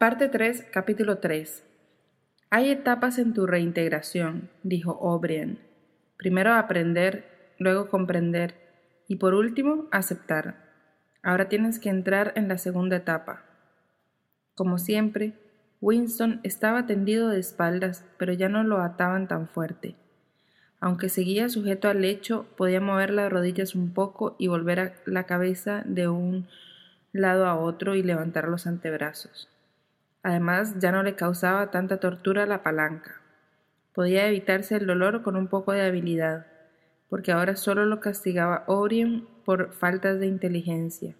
Parte 3, capítulo 3. Hay etapas en tu reintegración, dijo O'Brien. Primero aprender, luego comprender y por último aceptar. Ahora tienes que entrar en la segunda etapa. Como siempre, Winston estaba tendido de espaldas, pero ya no lo ataban tan fuerte. Aunque seguía sujeto al lecho, podía mover las rodillas un poco y volver la cabeza de un lado a otro y levantar los antebrazos. Además, ya no le causaba tanta tortura la palanca. Podía evitarse el dolor con un poco de habilidad, porque ahora solo lo castigaba Orien por faltas de inteligencia.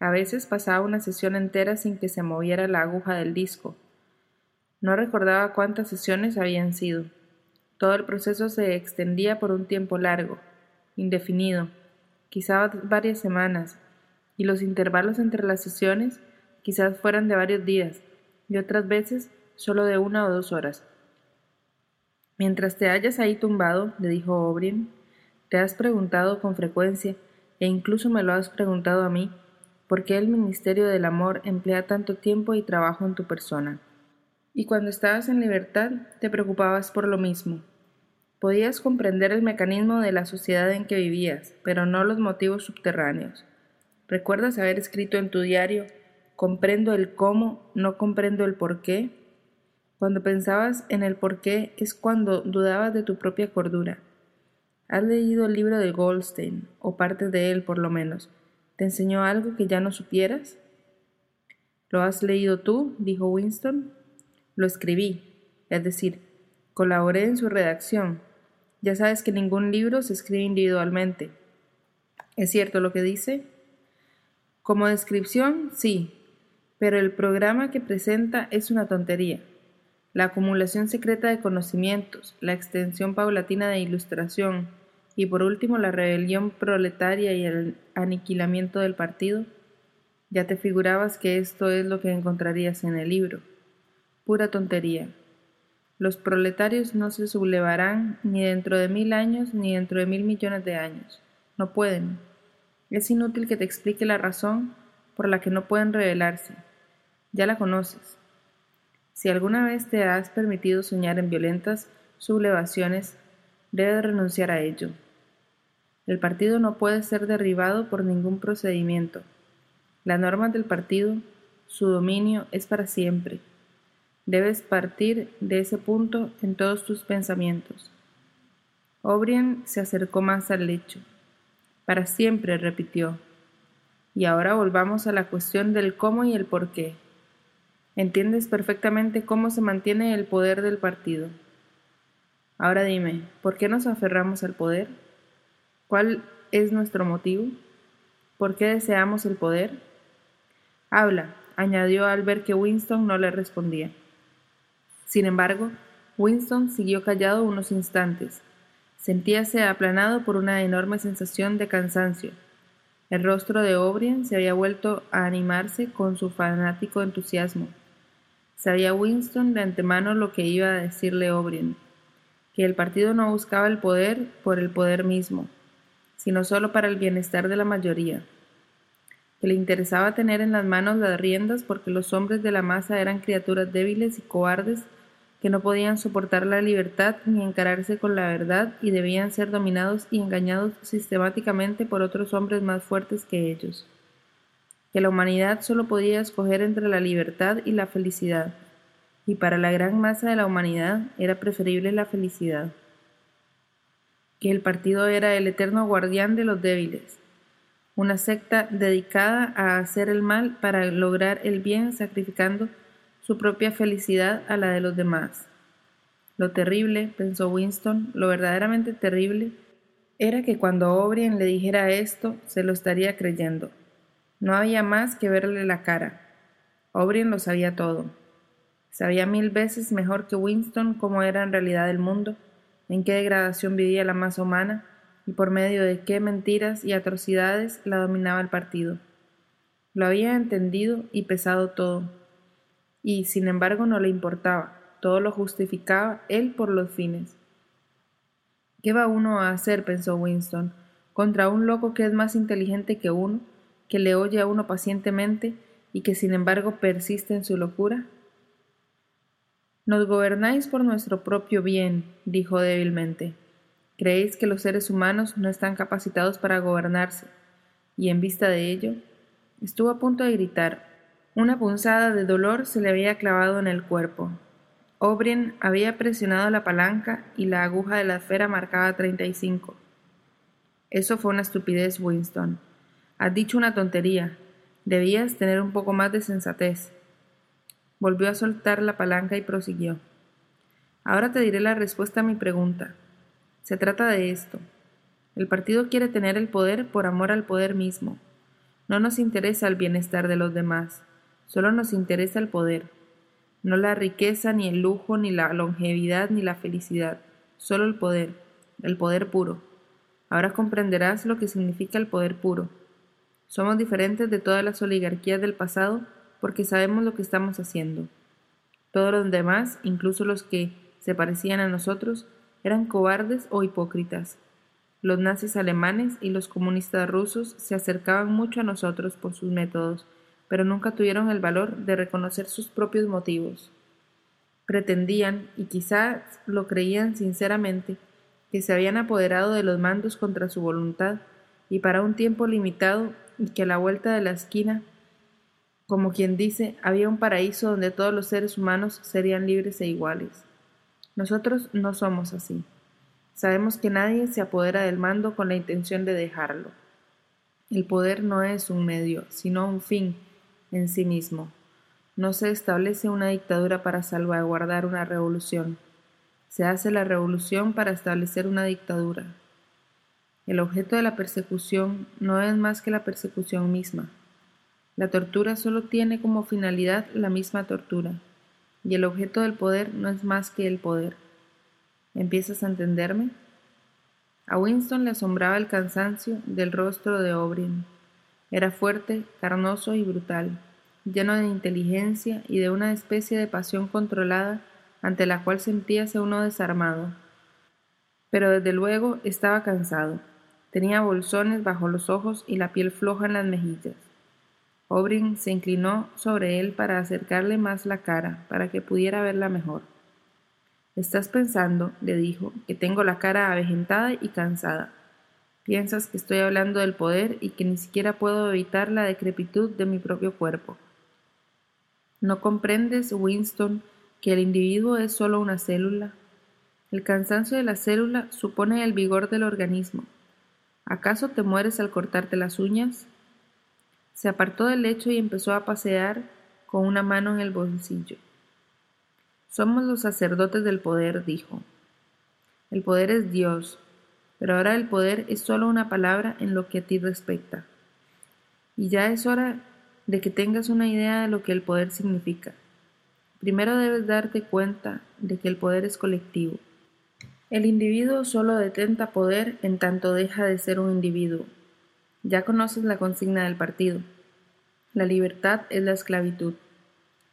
A veces pasaba una sesión entera sin que se moviera la aguja del disco. No recordaba cuántas sesiones habían sido. Todo el proceso se extendía por un tiempo largo, indefinido, quizá varias semanas, y los intervalos entre las sesiones quizás fueran de varios días, y otras veces solo de una o dos horas. Mientras te hallas ahí tumbado, le dijo O'Brien, te has preguntado con frecuencia, e incluso me lo has preguntado a mí, por qué el Ministerio del Amor emplea tanto tiempo y trabajo en tu persona. Y cuando estabas en libertad, te preocupabas por lo mismo. Podías comprender el mecanismo de la sociedad en que vivías, pero no los motivos subterráneos. ¿Recuerdas haber escrito en tu diario Comprendo el cómo, no comprendo el por qué. Cuando pensabas en el por qué es cuando dudabas de tu propia cordura. ¿Has leído el libro de Goldstein, o parte de él por lo menos? ¿Te enseñó algo que ya no supieras? ¿Lo has leído tú? dijo Winston. Lo escribí, es decir, colaboré en su redacción. Ya sabes que ningún libro se escribe individualmente. ¿Es cierto lo que dice? Como descripción, sí, pero el programa que presenta es una tontería. La acumulación secreta de conocimientos, la extensión paulatina de ilustración y por último la rebelión proletaria y el aniquilamiento del partido. Ya te figurabas que esto es lo que encontrarías en el libro. Pura tontería. Los proletarios no se sublevarán ni dentro de mil años ni dentro de mil millones de años. No pueden. Es inútil que te explique la razón por la que no pueden rebelarse ya la conoces. Si alguna vez te has permitido soñar en violentas sublevaciones, debes renunciar a ello. El partido no puede ser derribado por ningún procedimiento. Las normas del partido, su dominio es para siempre. Debes partir de ese punto en todos tus pensamientos. O'Brien se acercó más al lecho. Para siempre, repitió. Y ahora volvamos a la cuestión del cómo y el por qué. Entiendes perfectamente cómo se mantiene el poder del partido. Ahora dime, ¿por qué nos aferramos al poder? ¿Cuál es nuestro motivo? ¿Por qué deseamos el poder? Habla, añadió al ver que Winston no le respondía. Sin embargo, Winston siguió callado unos instantes. Sentíase aplanado por una enorme sensación de cansancio. El rostro de O'Brien se había vuelto a animarse con su fanático entusiasmo. Sabía Winston de antemano lo que iba a decirle O'Brien, que el partido no buscaba el poder por el poder mismo, sino solo para el bienestar de la mayoría, que le interesaba tener en las manos las riendas porque los hombres de la masa eran criaturas débiles y cobardes que no podían soportar la libertad ni encararse con la verdad y debían ser dominados y engañados sistemáticamente por otros hombres más fuertes que ellos que la humanidad solo podía escoger entre la libertad y la felicidad, y para la gran masa de la humanidad era preferible la felicidad, que el partido era el eterno guardián de los débiles, una secta dedicada a hacer el mal para lograr el bien sacrificando su propia felicidad a la de los demás. Lo terrible, pensó Winston, lo verdaderamente terrible, era que cuando O'Brien le dijera esto, se lo estaría creyendo. No había más que verle la cara. O'Brien lo sabía todo. Sabía mil veces mejor que Winston cómo era en realidad el mundo, en qué degradación vivía la masa humana y por medio de qué mentiras y atrocidades la dominaba el partido. Lo había entendido y pesado todo, y sin embargo no le importaba, todo lo justificaba él por los fines. ¿Qué va uno a hacer? pensó Winston, contra un loco que es más inteligente que uno, que le oye a uno pacientemente y que sin embargo persiste en su locura? Nos gobernáis por nuestro propio bien, dijo débilmente. Creéis que los seres humanos no están capacitados para gobernarse, y en vista de ello, estuvo a punto de gritar. Una punzada de dolor se le había clavado en el cuerpo. O'Brien había presionado la palanca y la aguja de la esfera marcaba 35. Eso fue una estupidez, Winston. Has dicho una tontería. Debías tener un poco más de sensatez. Volvió a soltar la palanca y prosiguió. Ahora te diré la respuesta a mi pregunta. Se trata de esto. El partido quiere tener el poder por amor al poder mismo. No nos interesa el bienestar de los demás, solo nos interesa el poder. No la riqueza, ni el lujo, ni la longevidad, ni la felicidad, solo el poder, el poder puro. Ahora comprenderás lo que significa el poder puro. Somos diferentes de todas las oligarquías del pasado porque sabemos lo que estamos haciendo. Todos los demás, incluso los que se parecían a nosotros, eran cobardes o hipócritas. Los nazis alemanes y los comunistas rusos se acercaban mucho a nosotros por sus métodos, pero nunca tuvieron el valor de reconocer sus propios motivos. Pretendían, y quizás lo creían sinceramente, que se habían apoderado de los mandos contra su voluntad y para un tiempo limitado y que a la vuelta de la esquina, como quien dice, había un paraíso donde todos los seres humanos serían libres e iguales. Nosotros no somos así. Sabemos que nadie se apodera del mando con la intención de dejarlo. El poder no es un medio, sino un fin en sí mismo. No se establece una dictadura para salvaguardar una revolución. Se hace la revolución para establecer una dictadura. El objeto de la persecución no es más que la persecución misma. La tortura solo tiene como finalidad la misma tortura, y el objeto del poder no es más que el poder. ¿Empiezas a entenderme? A Winston le asombraba el cansancio del rostro de O'Brien. Era fuerte, carnoso y brutal, lleno de inteligencia y de una especie de pasión controlada ante la cual sentíase uno desarmado. Pero desde luego estaba cansado. Tenía bolsones bajo los ojos y la piel floja en las mejillas. O'Brien se inclinó sobre él para acercarle más la cara, para que pudiera verla mejor. Estás pensando, le dijo, que tengo la cara avejentada y cansada. Piensas que estoy hablando del poder y que ni siquiera puedo evitar la decrepitud de mi propio cuerpo. ¿No comprendes, Winston, que el individuo es solo una célula? El cansancio de la célula supone el vigor del organismo. ¿Acaso te mueres al cortarte las uñas? Se apartó del lecho y empezó a pasear con una mano en el bolsillo. Somos los sacerdotes del poder, dijo. El poder es Dios, pero ahora el poder es solo una palabra en lo que a ti respecta. Y ya es hora de que tengas una idea de lo que el poder significa. Primero debes darte cuenta de que el poder es colectivo. El individuo solo detenta poder en tanto deja de ser un individuo. Ya conoces la consigna del partido. La libertad es la esclavitud.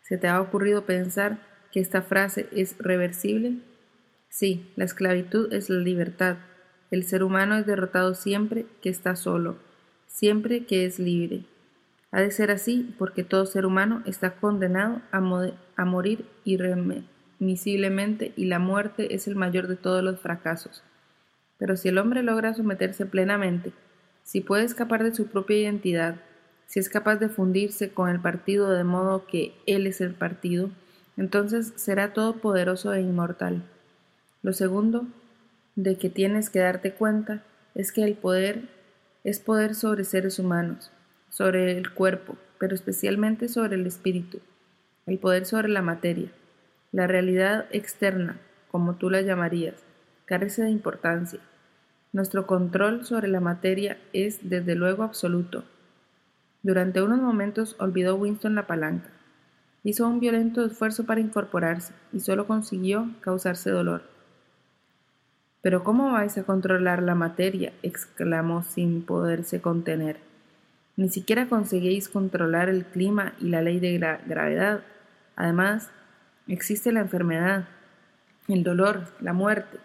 ¿Se te ha ocurrido pensar que esta frase es reversible? Sí, la esclavitud es la libertad. El ser humano es derrotado siempre que está solo, siempre que es libre. Ha de ser así porque todo ser humano está condenado a, a morir irremediablemente y la muerte es el mayor de todos los fracasos. Pero si el hombre logra someterse plenamente, si puede escapar de su propia identidad, si es capaz de fundirse con el partido de modo que Él es el partido, entonces será todopoderoso e inmortal. Lo segundo de que tienes que darte cuenta es que el poder es poder sobre seres humanos, sobre el cuerpo, pero especialmente sobre el espíritu, el poder sobre la materia. La realidad externa, como tú la llamarías, carece de importancia. Nuestro control sobre la materia es desde luego absoluto. Durante unos momentos olvidó Winston la palanca. Hizo un violento esfuerzo para incorporarse y solo consiguió causarse dolor. Pero ¿cómo vais a controlar la materia? exclamó sin poderse contener. Ni siquiera conseguís controlar el clima y la ley de la gravedad. Además, existe la enfermedad, el dolor, la muerte.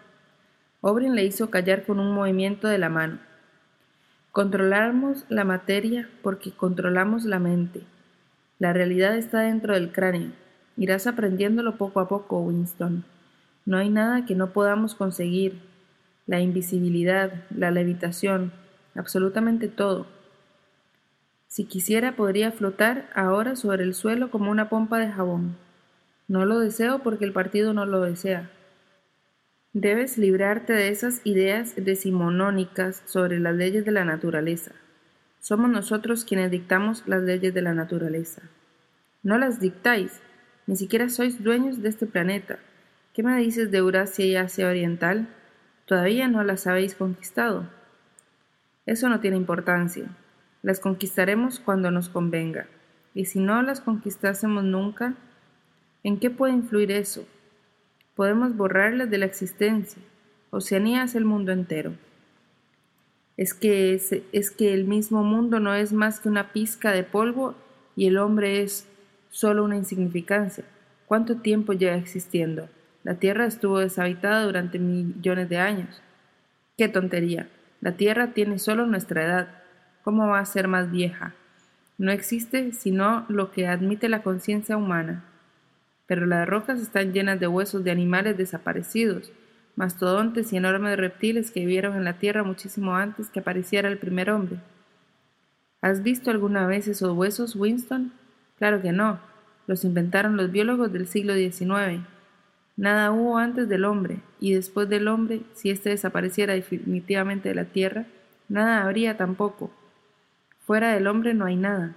Obrien le hizo callar con un movimiento de la mano. Controlamos la materia porque controlamos la mente. La realidad está dentro del cráneo. Irás aprendiéndolo poco a poco, Winston. No hay nada que no podamos conseguir. La invisibilidad, la levitación, absolutamente todo. Si quisiera podría flotar ahora sobre el suelo como una pompa de jabón. No lo deseo porque el partido no lo desea. Debes librarte de esas ideas decimonónicas sobre las leyes de la naturaleza. Somos nosotros quienes dictamos las leyes de la naturaleza. No las dictáis, ni siquiera sois dueños de este planeta. ¿Qué me dices de Eurasia y Asia Oriental? Todavía no las habéis conquistado. Eso no tiene importancia. Las conquistaremos cuando nos convenga. Y si no las conquistásemos nunca, ¿en qué puede influir eso? podemos borrarlas de la existencia. Oceanía es el mundo entero. Es que, es, es que el mismo mundo no es más que una pizca de polvo y el hombre es solo una insignificancia. ¿Cuánto tiempo lleva existiendo? La Tierra estuvo deshabitada durante millones de años. ¡Qué tontería! La Tierra tiene solo nuestra edad. ¿Cómo va a ser más vieja? No existe sino lo que admite la conciencia humana pero las rocas están llenas de huesos de animales desaparecidos, mastodontes y enormes reptiles que vivieron en la Tierra muchísimo antes que apareciera el primer hombre. ¿Has visto alguna vez esos huesos, Winston? Claro que no. Los inventaron los biólogos del siglo XIX. Nada hubo antes del hombre, y después del hombre, si éste desapareciera definitivamente de la Tierra, nada habría tampoco. Fuera del hombre no hay nada.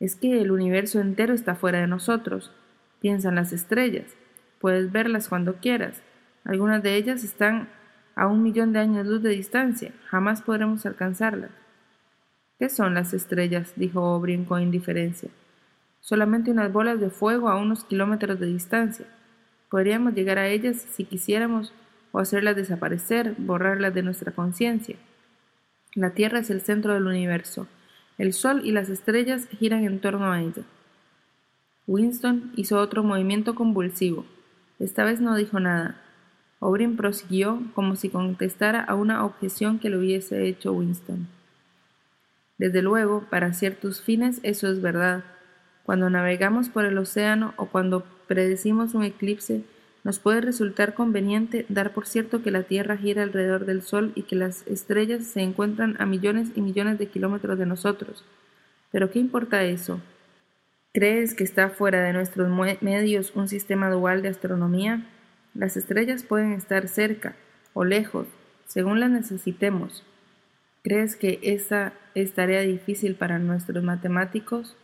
Es que el universo entero está fuera de nosotros, Piensa en las estrellas. Puedes verlas cuando quieras. Algunas de ellas están a un millón de años luz de distancia. Jamás podremos alcanzarlas. ¿Qué son las estrellas? dijo O'Brien con indiferencia. Solamente unas bolas de fuego a unos kilómetros de distancia. Podríamos llegar a ellas si quisiéramos o hacerlas desaparecer, borrarlas de nuestra conciencia. La Tierra es el centro del universo. El Sol y las estrellas giran en torno a ella. Winston hizo otro movimiento convulsivo. Esta vez no dijo nada. O'Brien prosiguió como si contestara a una objeción que le hubiese hecho Winston. Desde luego, para ciertos fines eso es verdad. Cuando navegamos por el océano o cuando predecimos un eclipse, nos puede resultar conveniente dar por cierto que la Tierra gira alrededor del Sol y que las estrellas se encuentran a millones y millones de kilómetros de nosotros. Pero ¿qué importa eso? ¿Crees que está fuera de nuestros medios un sistema dual de astronomía? Las estrellas pueden estar cerca o lejos, según las necesitemos. ¿Crees que esa es tarea difícil para nuestros matemáticos?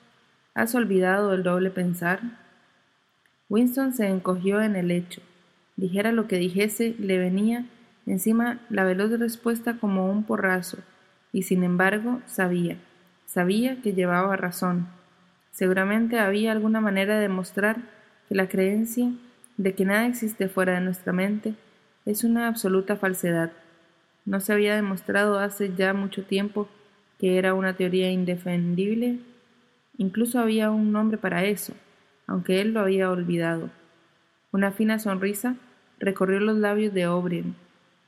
¿Has olvidado el doble pensar? Winston se encogió en el lecho. Dijera lo que dijese, le venía encima la veloz respuesta como un porrazo, y sin embargo sabía, sabía que llevaba razón. Seguramente había alguna manera de demostrar que la creencia de que nada existe fuera de nuestra mente es una absoluta falsedad. No se había demostrado hace ya mucho tiempo que era una teoría indefendible. Incluso había un nombre para eso, aunque él lo había olvidado. Una fina sonrisa recorrió los labios de O'Brien,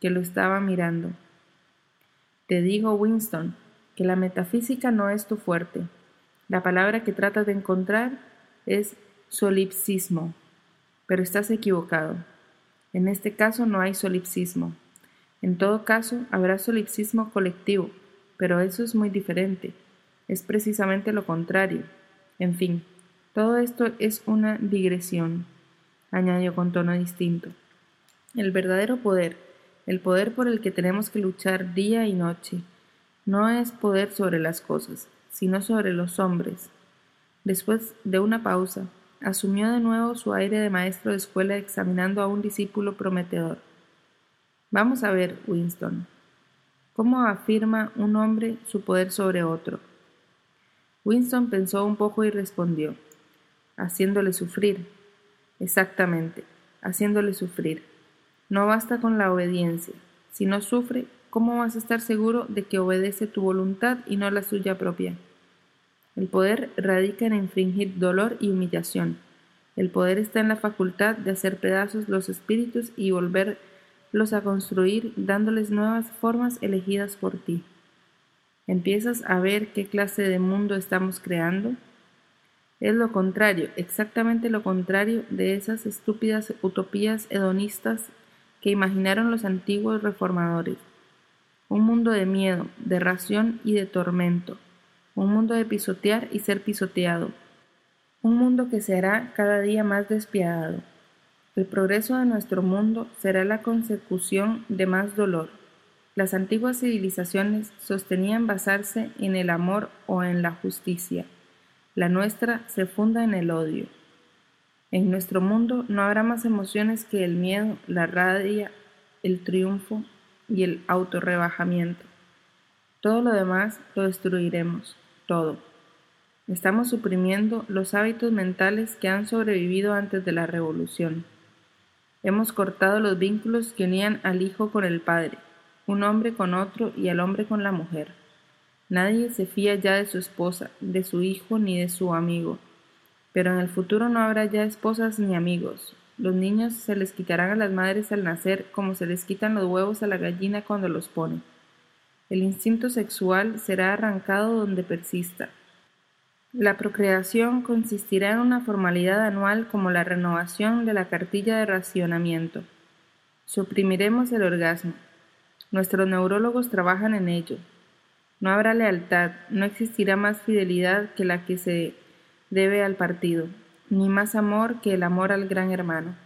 que lo estaba mirando. Te digo, Winston, que la metafísica no es tu fuerte. La palabra que tratas de encontrar es solipsismo, pero estás equivocado. En este caso no hay solipsismo. En todo caso, habrá solipsismo colectivo, pero eso es muy diferente. es precisamente lo contrario. En fin, todo esto es una digresión, añadió con tono distinto. El verdadero poder, el poder por el que tenemos que luchar día y noche, no es poder sobre las cosas, sino sobre los hombres. Después de una pausa, asumió de nuevo su aire de maestro de escuela examinando a un discípulo prometedor. Vamos a ver, Winston, ¿cómo afirma un hombre su poder sobre otro? Winston pensó un poco y respondió, haciéndole sufrir. Exactamente, haciéndole sufrir. No basta con la obediencia. Si no sufre, ¿cómo vas a estar seguro de que obedece tu voluntad y no la suya propia? El poder radica en infringir dolor y humillación. El poder está en la facultad de hacer pedazos los espíritus y volverlos a construir dándoles nuevas formas elegidas por ti. ¿Empiezas a ver qué clase de mundo estamos creando? Es lo contrario, exactamente lo contrario de esas estúpidas utopías hedonistas que imaginaron los antiguos reformadores. Un mundo de miedo, de ración y de tormento, un mundo de pisotear y ser pisoteado, un mundo que será cada día más despiadado. El progreso de nuestro mundo será la consecución de más dolor. Las antiguas civilizaciones sostenían basarse en el amor o en la justicia. La nuestra se funda en el odio. En nuestro mundo no habrá más emociones que el miedo, la rabia, el triunfo y el autorrebajamiento. Todo lo demás lo destruiremos todo. Estamos suprimiendo los hábitos mentales que han sobrevivido antes de la revolución. Hemos cortado los vínculos que unían al hijo con el padre, un hombre con otro y al hombre con la mujer. Nadie se fía ya de su esposa, de su hijo ni de su amigo. Pero en el futuro no habrá ya esposas ni amigos. Los niños se les quitarán a las madres al nacer como se les quitan los huevos a la gallina cuando los pone. El instinto sexual será arrancado donde persista. La procreación consistirá en una formalidad anual como la renovación de la cartilla de racionamiento. Suprimiremos el orgasmo. Nuestros neurólogos trabajan en ello. No habrá lealtad, no existirá más fidelidad que la que se debe al partido, ni más amor que el amor al gran hermano.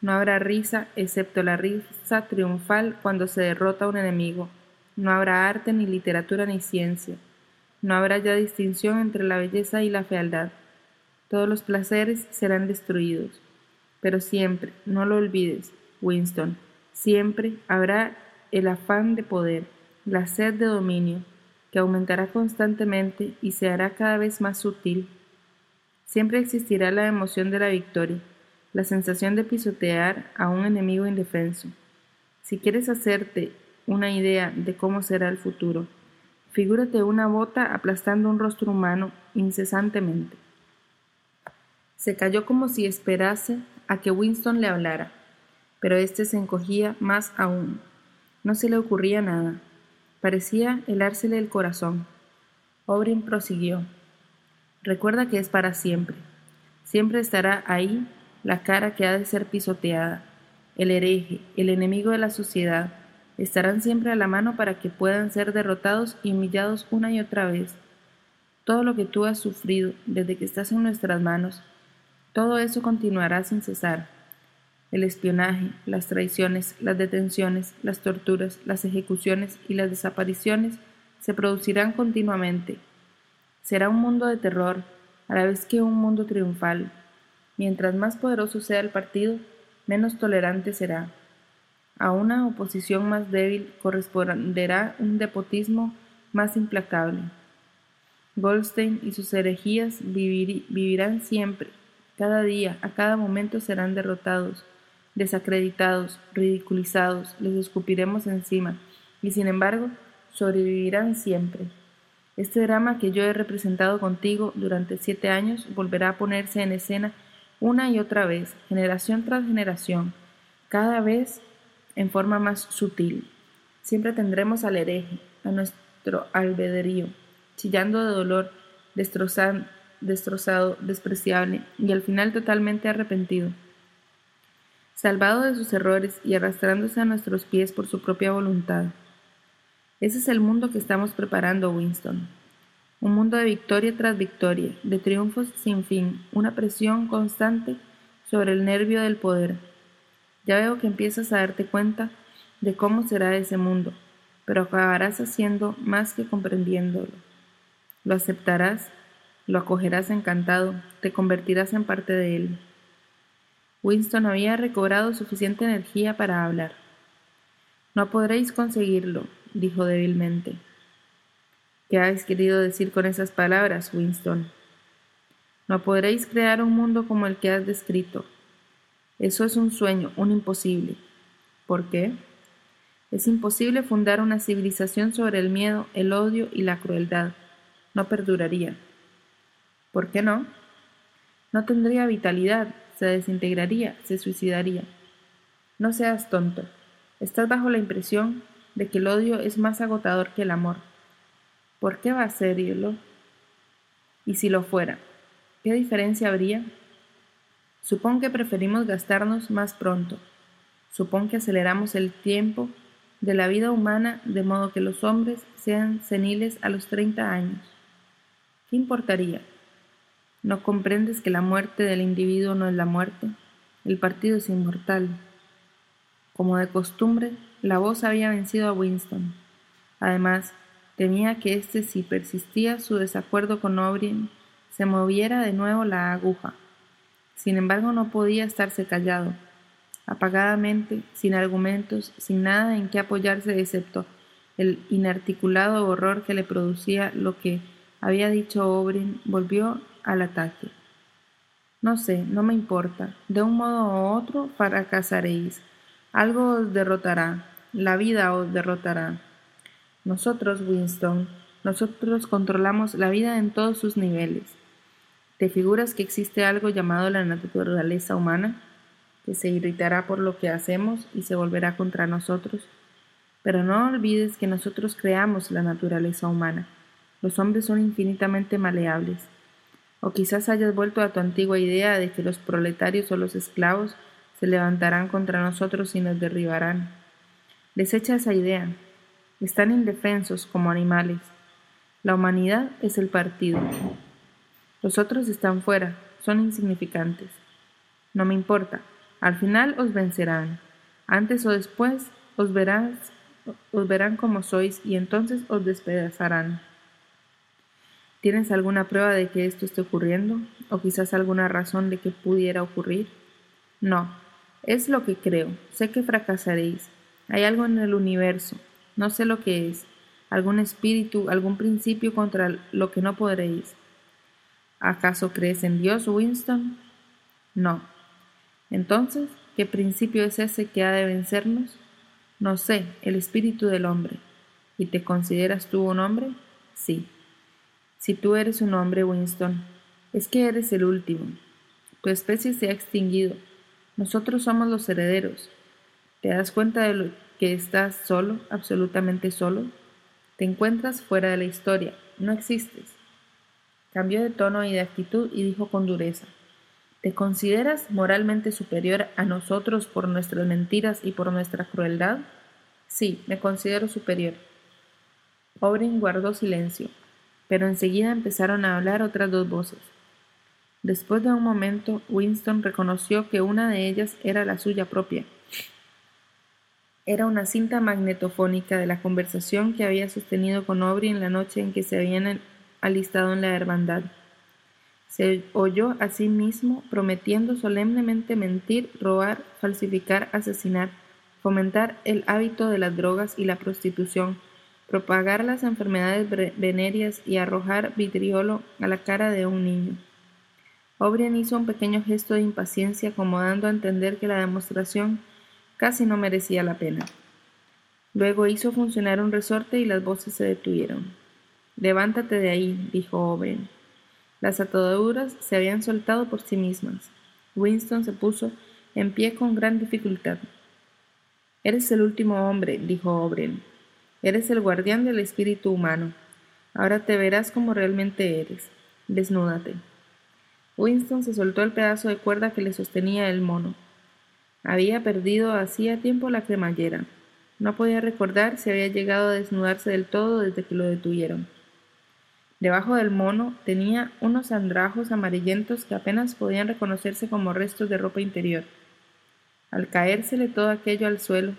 No habrá risa, excepto la risa triunfal cuando se derrota a un enemigo no habrá arte ni literatura ni ciencia. No habrá ya distinción entre la belleza y la fealdad. Todos los placeres serán destruidos. Pero siempre, no lo olvides, Winston, siempre habrá el afán de poder, la sed de dominio, que aumentará constantemente y se hará cada vez más sutil. Siempre existirá la emoción de la victoria, la sensación de pisotear a un enemigo indefenso. Si quieres hacerte una idea de cómo será el futuro. Figúrate una bota aplastando un rostro humano incesantemente. Se calló como si esperase a que Winston le hablara, pero éste se encogía más aún. No se le ocurría nada. Parecía helársele el corazón. Obrin prosiguió. Recuerda que es para siempre. Siempre estará ahí la cara que ha de ser pisoteada, el hereje, el enemigo de la sociedad, estarán siempre a la mano para que puedan ser derrotados y humillados una y otra vez. Todo lo que tú has sufrido desde que estás en nuestras manos, todo eso continuará sin cesar. El espionaje, las traiciones, las detenciones, las torturas, las ejecuciones y las desapariciones se producirán continuamente. Será un mundo de terror, a la vez que un mundo triunfal. Mientras más poderoso sea el partido, menos tolerante será. A una oposición más débil corresponderá un depotismo más implacable. Goldstein y sus herejías vivirán siempre, cada día, a cada momento serán derrotados, desacreditados, ridiculizados, les escupiremos encima, y sin embargo sobrevivirán siempre. Este drama que yo he representado contigo durante siete años volverá a ponerse en escena una y otra vez, generación tras generación, cada vez en forma más sutil. Siempre tendremos al hereje, a nuestro albedrío, chillando de dolor, destrozado, destrozado, despreciable y al final totalmente arrepentido. Salvado de sus errores y arrastrándose a nuestros pies por su propia voluntad. Ese es el mundo que estamos preparando, Winston. Un mundo de victoria tras victoria, de triunfos sin fin, una presión constante sobre el nervio del poder. Ya veo que empiezas a darte cuenta de cómo será ese mundo, pero acabarás haciendo más que comprendiéndolo. Lo aceptarás, lo acogerás encantado, te convertirás en parte de él. Winston había recobrado suficiente energía para hablar. No podréis conseguirlo, dijo débilmente. ¿Qué habéis querido decir con esas palabras, Winston? No podréis crear un mundo como el que has descrito. Eso es un sueño, un imposible. ¿Por qué? Es imposible fundar una civilización sobre el miedo, el odio y la crueldad. No perduraría. ¿Por qué no? No tendría vitalidad, se desintegraría, se suicidaría. No seas tonto. Estás bajo la impresión de que el odio es más agotador que el amor. ¿Por qué va a serlo? Y si lo fuera, ¿qué diferencia habría? Supón que preferimos gastarnos más pronto. Supón que aceleramos el tiempo de la vida humana de modo que los hombres sean seniles a los 30 años. ¿Qué importaría? ¿No comprendes que la muerte del individuo no es la muerte? El partido es inmortal. Como de costumbre, la voz había vencido a Winston. Además, temía que éste, si persistía su desacuerdo con O'Brien, se moviera de nuevo la aguja. Sin embargo, no podía estarse callado, apagadamente, sin argumentos, sin nada en que apoyarse excepto el inarticulado horror que le producía lo que había dicho O'Brien, volvió al ataque. No sé, no me importa. De un modo u otro fracasaréis. Algo os derrotará. La vida os derrotará. Nosotros, Winston, nosotros controlamos la vida en todos sus niveles. ¿Te figuras que existe algo llamado la naturaleza humana, que se irritará por lo que hacemos y se volverá contra nosotros? Pero no olvides que nosotros creamos la naturaleza humana. Los hombres son infinitamente maleables. O quizás hayas vuelto a tu antigua idea de que los proletarios o los esclavos se levantarán contra nosotros y nos derribarán. Desecha esa idea. Están indefensos como animales. La humanidad es el partido. Los otros están fuera, son insignificantes. No me importa. Al final os vencerán. Antes o después os, verás, os verán como sois y entonces os despedazarán. ¿Tienes alguna prueba de que esto esté ocurriendo? ¿O quizás alguna razón de que pudiera ocurrir? No, es lo que creo. Sé que fracasaréis. Hay algo en el universo. No sé lo que es. Algún espíritu, algún principio contra lo que no podréis. ¿Acaso crees en Dios, Winston? No. Entonces, ¿qué principio es ese que ha de vencernos? No sé, el espíritu del hombre. ¿Y te consideras tú un hombre? Sí. Si tú eres un hombre, Winston, es que eres el último. Tu especie se ha extinguido. Nosotros somos los herederos. ¿Te das cuenta de lo que estás solo, absolutamente solo? Te encuentras fuera de la historia. No existes. Cambió de tono y de actitud y dijo con dureza. ¿Te consideras moralmente superior a nosotros por nuestras mentiras y por nuestra crueldad? Sí, me considero superior. Owen guardó silencio pero enseguida empezaron a hablar otras dos voces. Después de un momento, Winston reconoció que una de ellas era la suya propia. Era una cinta magnetofónica de la conversación que había sostenido con Aubrey en la noche en que se habían alistado en la hermandad. Se oyó a sí mismo prometiendo solemnemente mentir, robar, falsificar, asesinar, fomentar el hábito de las drogas y la prostitución, propagar las enfermedades venéreas y arrojar vitriolo a la cara de un niño. O'Brien hizo un pequeño gesto de impaciencia como dando a entender que la demostración casi no merecía la pena. Luego hizo funcionar un resorte y las voces se detuvieron. Levántate de ahí, dijo O'Brien. Las ataduras se habían soltado por sí mismas. Winston se puso en pie con gran dificultad. Eres el último hombre, dijo O'Brien. Eres el guardián del espíritu humano. Ahora te verás como realmente eres. Desnúdate. Winston se soltó el pedazo de cuerda que le sostenía el mono. Había perdido hacía tiempo la cremallera. No podía recordar si había llegado a desnudarse del todo desde que lo detuvieron. Debajo del mono tenía unos andrajos amarillentos que apenas podían reconocerse como restos de ropa interior. Al caérsele todo aquello al suelo,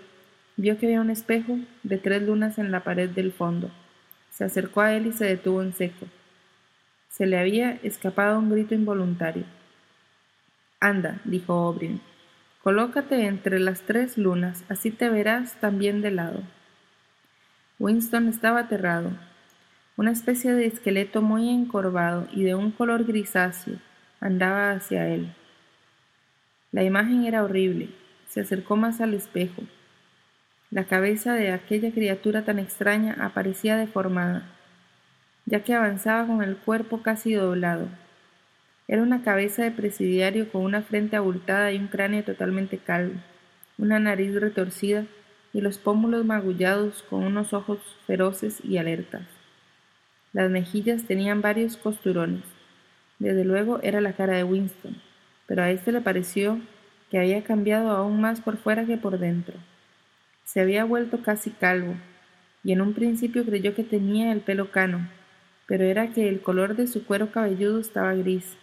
vio que había un espejo de tres lunas en la pared del fondo. Se acercó a él y se detuvo en seco. Se le había escapado un grito involuntario. Anda, dijo O'Brien, colócate entre las tres lunas, así te verás también de lado. Winston estaba aterrado. Una especie de esqueleto muy encorvado y de un color grisáceo andaba hacia él. La imagen era horrible. Se acercó más al espejo. La cabeza de aquella criatura tan extraña aparecía deformada, ya que avanzaba con el cuerpo casi doblado. Era una cabeza de presidiario con una frente abultada y un cráneo totalmente calvo, una nariz retorcida y los pómulos magullados con unos ojos feroces y alertas. Las mejillas tenían varios costurones. Desde luego era la cara de Winston, pero a éste le pareció que había cambiado aún más por fuera que por dentro. Se había vuelto casi calvo, y en un principio creyó que tenía el pelo cano, pero era que el color de su cuero cabelludo estaba gris.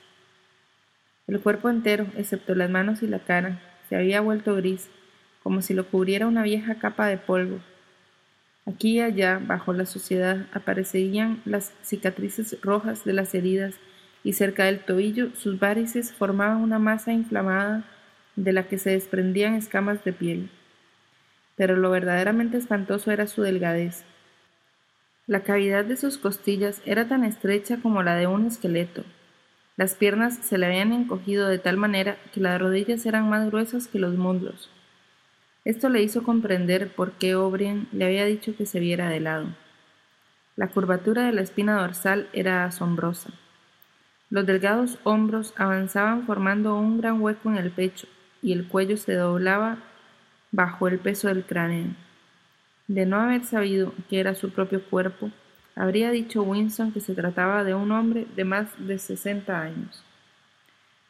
El cuerpo entero, excepto las manos y la cara, se había vuelto gris, como si lo cubriera una vieja capa de polvo. Aquí y allá, bajo la suciedad, aparecerían las cicatrices rojas de las heridas y cerca del tobillo sus varices formaban una masa inflamada de la que se desprendían escamas de piel. Pero lo verdaderamente espantoso era su delgadez. La cavidad de sus costillas era tan estrecha como la de un esqueleto. Las piernas se le habían encogido de tal manera que las rodillas eran más gruesas que los muslos. Esto le hizo comprender por qué O'Brien le había dicho que se viera de lado. La curvatura de la espina dorsal era asombrosa. Los delgados hombros avanzaban formando un gran hueco en el pecho y el cuello se doblaba bajo el peso del cráneo. De no haber sabido que era su propio cuerpo, habría dicho Winston que se trataba de un hombre de más de sesenta años,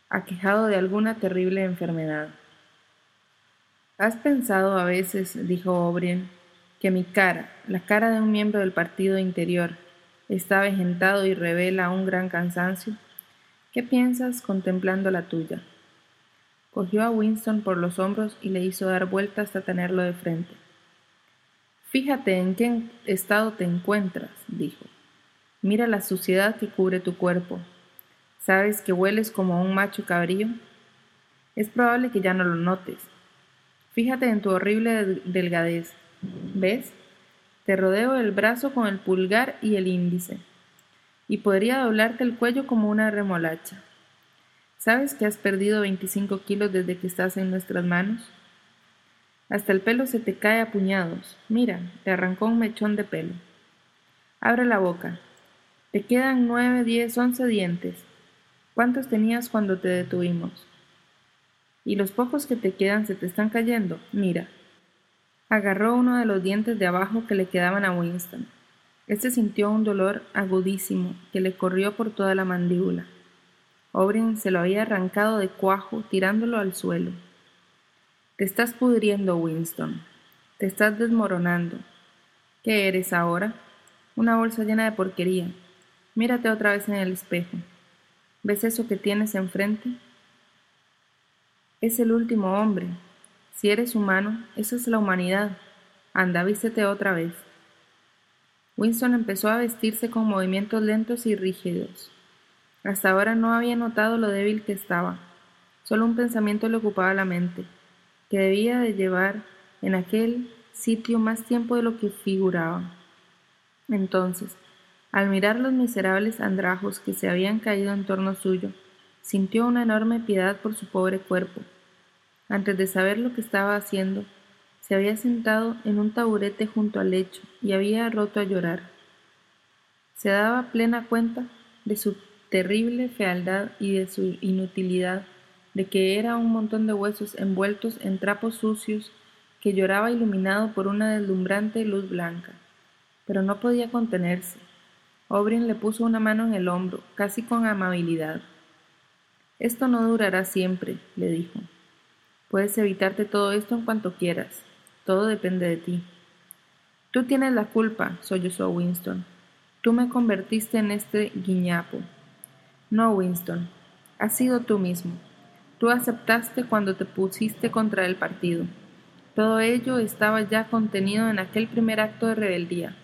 aquejado de alguna terrible enfermedad. ¿Has pensado a veces, dijo O'Brien, que mi cara, la cara de un miembro del partido interior, está avejentado y revela un gran cansancio? ¿Qué piensas contemplando la tuya? Cogió a Winston por los hombros y le hizo dar vuelta hasta tenerlo de frente. Fíjate en qué estado te encuentras, dijo. Mira la suciedad que cubre tu cuerpo. ¿Sabes que hueles como un macho cabrío? Es probable que ya no lo notes, Fíjate en tu horrible delgadez. ¿Ves? Te rodeo el brazo con el pulgar y el índice. Y podría doblarte el cuello como una remolacha. ¿Sabes que has perdido 25 kilos desde que estás en nuestras manos? Hasta el pelo se te cae a puñados. Mira, te arrancó un mechón de pelo. Abre la boca. Te quedan nueve, diez, once dientes. ¿Cuántos tenías cuando te detuvimos? y los pocos que te quedan se te están cayendo. Mira. Agarró uno de los dientes de abajo que le quedaban a Winston. Este sintió un dolor agudísimo que le corrió por toda la mandíbula. O'Brien se lo había arrancado de cuajo tirándolo al suelo. Te estás pudriendo, Winston. Te estás desmoronando. ¿Qué eres ahora? Una bolsa llena de porquería. Mírate otra vez en el espejo. ¿Ves eso que tienes enfrente? Es el último hombre. Si eres humano, eso es la humanidad. Anda, vístete otra vez. Winston empezó a vestirse con movimientos lentos y rígidos. Hasta ahora no había notado lo débil que estaba. Solo un pensamiento le ocupaba la mente, que debía de llevar en aquel sitio más tiempo de lo que figuraba. Entonces, al mirar los miserables andrajos que se habían caído en torno suyo, sintió una enorme piedad por su pobre cuerpo. Antes de saber lo que estaba haciendo, se había sentado en un taburete junto al lecho y había roto a llorar. Se daba plena cuenta de su terrible fealdad y de su inutilidad, de que era un montón de huesos envueltos en trapos sucios que lloraba iluminado por una deslumbrante luz blanca. Pero no podía contenerse. O'Brien le puso una mano en el hombro, casi con amabilidad. Esto no durará siempre, le dijo. Puedes evitarte todo esto en cuanto quieras. Todo depende de ti. Tú tienes la culpa, sollozó Winston. Tú me convertiste en este guiñapo. No, Winston, has sido tú mismo. Tú aceptaste cuando te pusiste contra el partido. Todo ello estaba ya contenido en aquel primer acto de rebeldía.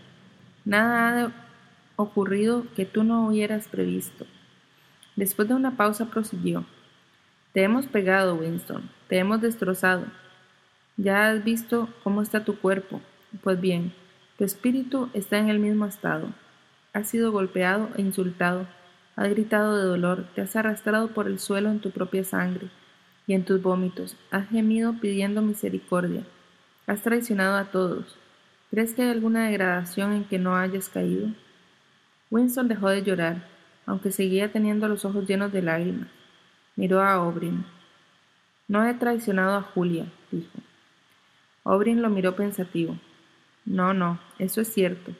Nada ha ocurrido que tú no hubieras previsto. Después de una pausa prosiguió. Te hemos pegado, Winston, te hemos destrozado. Ya has visto cómo está tu cuerpo. Pues bien, tu espíritu está en el mismo estado. Has sido golpeado e insultado, has gritado de dolor, te has arrastrado por el suelo en tu propia sangre y en tus vómitos, has gemido pidiendo misericordia, has traicionado a todos. ¿Crees que hay alguna degradación en que no hayas caído? Winston dejó de llorar, aunque seguía teniendo los ojos llenos de lágrimas. Miró a Obrin. No he traicionado a Julia, dijo. Obrin lo miró pensativo. No, no, eso es cierto.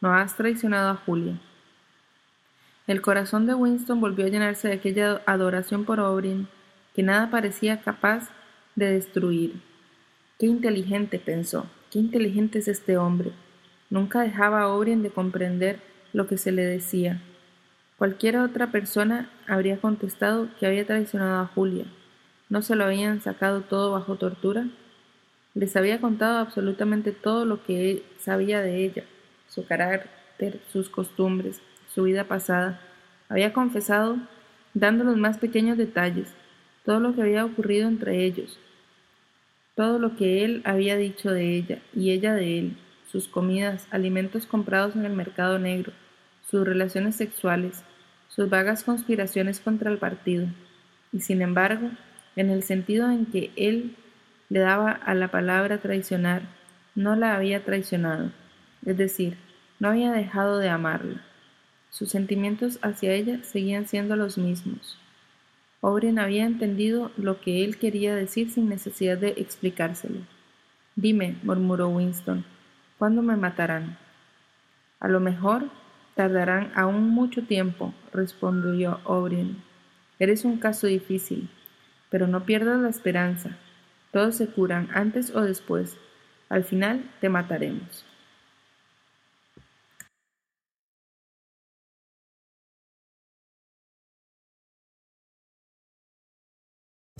No has traicionado a Julia. El corazón de Winston volvió a llenarse de aquella adoración por Obrin que nada parecía capaz de destruir. Qué inteligente, pensó, qué inteligente es este hombre. Nunca dejaba a Obrin de comprender lo que se le decía. Cualquier otra persona habría contestado que había traicionado a Julia. ¿No se lo habían sacado todo bajo tortura? Les había contado absolutamente todo lo que sabía de ella, su carácter, sus costumbres, su vida pasada. Había confesado, dando los más pequeños detalles, todo lo que había ocurrido entre ellos, todo lo que él había dicho de ella y ella de él, sus comidas, alimentos comprados en el mercado negro, sus relaciones sexuales, sus vagas conspiraciones contra el partido. Y sin embargo, en el sentido en que él le daba a la palabra traicionar, no la había traicionado, es decir, no había dejado de amarla. Sus sentimientos hacia ella seguían siendo los mismos. Oren había entendido lo que él quería decir sin necesidad de explicárselo. Dime, murmuró Winston, ¿cuándo me matarán? A lo mejor tardarán aún mucho tiempo, respondió O'Brien. Eres un caso difícil, pero no pierdas la esperanza. Todos se curan antes o después. Al final te mataremos.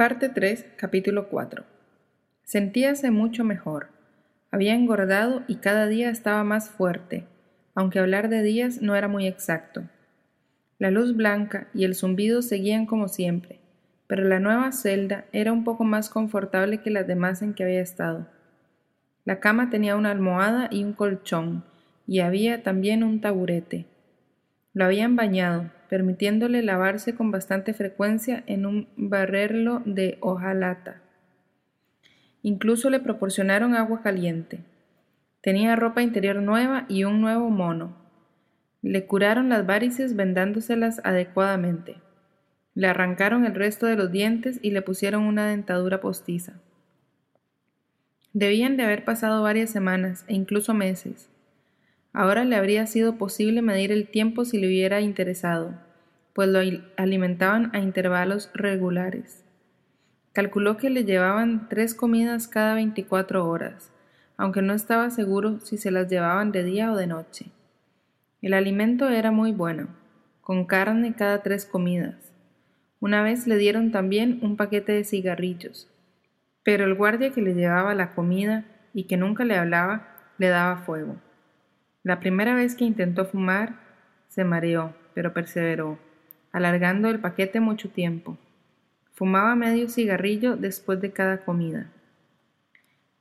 Parte 3, capítulo 4. Sentíase mucho mejor. Había engordado y cada día estaba más fuerte, aunque hablar de días no era muy exacto. La luz blanca y el zumbido seguían como siempre, pero la nueva celda era un poco más confortable que las demás en que había estado. La cama tenía una almohada y un colchón, y había también un taburete. Lo habían bañado, permitiéndole lavarse con bastante frecuencia en un barrerlo de hojalata. Incluso le proporcionaron agua caliente. Tenía ropa interior nueva y un nuevo mono. Le curaron las varices vendándoselas adecuadamente. Le arrancaron el resto de los dientes y le pusieron una dentadura postiza. Debían de haber pasado varias semanas e incluso meses. Ahora le habría sido posible medir el tiempo si le hubiera interesado, pues lo alimentaban a intervalos regulares. Calculó que le llevaban tres comidas cada 24 horas, aunque no estaba seguro si se las llevaban de día o de noche. El alimento era muy bueno, con carne cada tres comidas. Una vez le dieron también un paquete de cigarrillos, pero el guardia que le llevaba la comida y que nunca le hablaba le daba fuego. La primera vez que intentó fumar, se mareó, pero perseveró, alargando el paquete mucho tiempo. Fumaba medio cigarrillo después de cada comida.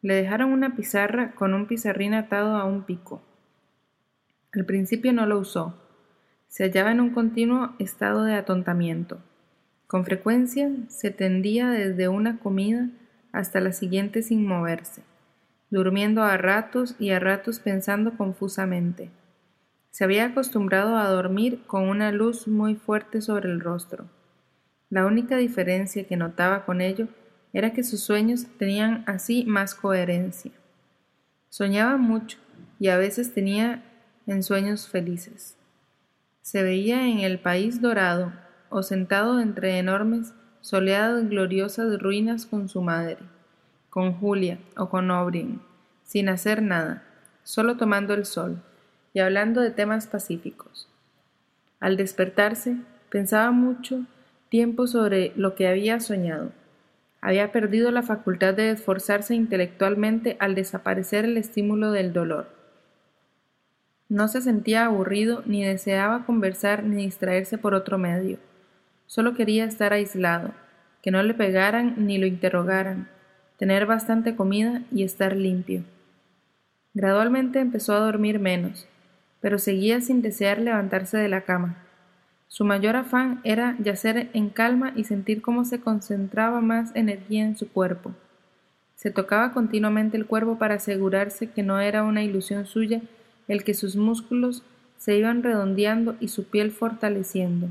Le dejaron una pizarra con un pizarrín atado a un pico. Al principio no lo usó. Se hallaba en un continuo estado de atontamiento. Con frecuencia se tendía desde una comida hasta la siguiente sin moverse, durmiendo a ratos y a ratos pensando confusamente. Se había acostumbrado a dormir con una luz muy fuerte sobre el rostro. La única diferencia que notaba con ello era que sus sueños tenían así más coherencia. Soñaba mucho y a veces tenía ensueños felices. Se veía en el país dorado o sentado entre enormes, soleadas, gloriosas ruinas con su madre, con Julia o con Obrien, sin hacer nada, solo tomando el sol y hablando de temas pacíficos. Al despertarse, pensaba mucho tiempo sobre lo que había soñado. Había perdido la facultad de esforzarse intelectualmente al desaparecer el estímulo del dolor. No se sentía aburrido ni deseaba conversar ni distraerse por otro medio. Solo quería estar aislado, que no le pegaran ni lo interrogaran, tener bastante comida y estar limpio. Gradualmente empezó a dormir menos, pero seguía sin desear levantarse de la cama. Su mayor afán era yacer en calma y sentir cómo se concentraba más energía en su cuerpo. Se tocaba continuamente el cuerpo para asegurarse que no era una ilusión suya el que sus músculos se iban redondeando y su piel fortaleciendo.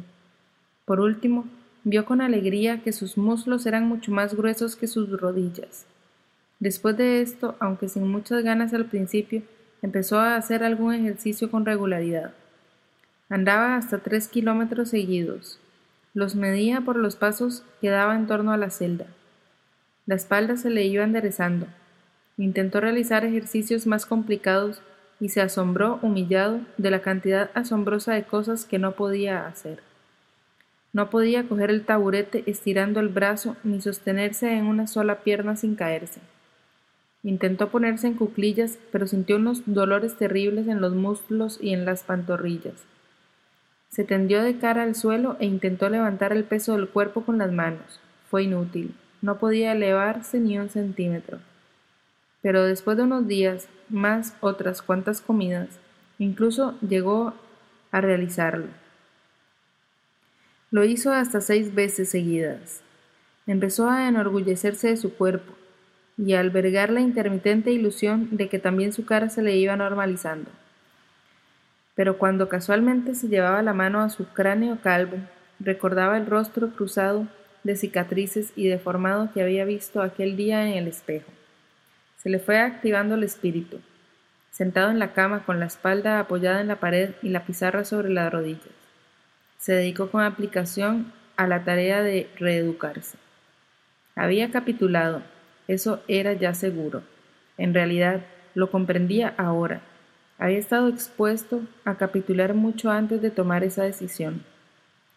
Por último, vio con alegría que sus muslos eran mucho más gruesos que sus rodillas. Después de esto, aunque sin muchas ganas al principio, empezó a hacer algún ejercicio con regularidad. Andaba hasta tres kilómetros seguidos. Los medía por los pasos que daba en torno a la celda. La espalda se le iba enderezando. Intentó realizar ejercicios más complicados y se asombró, humillado, de la cantidad asombrosa de cosas que no podía hacer. No podía coger el taburete estirando el brazo ni sostenerse en una sola pierna sin caerse. Intentó ponerse en cuclillas, pero sintió unos dolores terribles en los muslos y en las pantorrillas. Se tendió de cara al suelo e intentó levantar el peso del cuerpo con las manos. Fue inútil. No podía elevarse ni un centímetro. Pero después de unos días, más otras cuantas comidas, incluso llegó a realizarlo. Lo hizo hasta seis veces seguidas. Empezó a enorgullecerse de su cuerpo y a albergar la intermitente ilusión de que también su cara se le iba normalizando pero cuando casualmente se llevaba la mano a su cráneo calvo, recordaba el rostro cruzado de cicatrices y deformado que había visto aquel día en el espejo. Se le fue activando el espíritu, sentado en la cama con la espalda apoyada en la pared y la pizarra sobre las rodillas. Se dedicó con aplicación a la tarea de reeducarse. Había capitulado, eso era ya seguro. En realidad, lo comprendía ahora, había estado expuesto a capitular mucho antes de tomar esa decisión.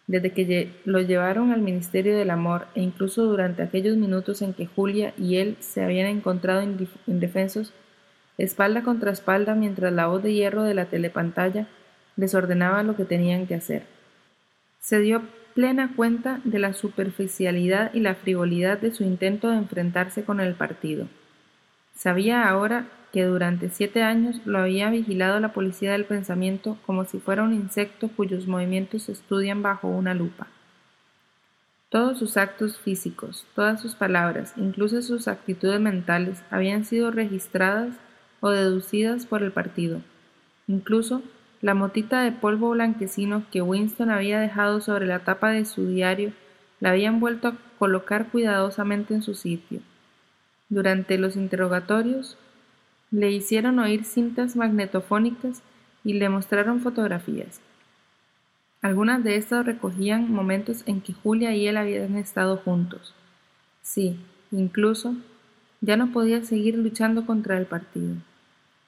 Desde que lo llevaron al Ministerio del Amor e incluso durante aquellos minutos en que Julia y él se habían encontrado indefensos, espalda contra espalda mientras la voz de hierro de la telepantalla les ordenaba lo que tenían que hacer. Se dio plena cuenta de la superficialidad y la frivolidad de su intento de enfrentarse con el partido. Sabía ahora que durante siete años lo había vigilado la policía del pensamiento como si fuera un insecto cuyos movimientos se estudian bajo una lupa. Todos sus actos físicos, todas sus palabras, incluso sus actitudes mentales, habían sido registradas o deducidas por el partido. Incluso la motita de polvo blanquecino que Winston había dejado sobre la tapa de su diario la habían vuelto a colocar cuidadosamente en su sitio. Durante los interrogatorios, le hicieron oír cintas magnetofónicas y le mostraron fotografías. Algunas de estas recogían momentos en que Julia y él habían estado juntos. Sí, incluso ya no podía seguir luchando contra el partido.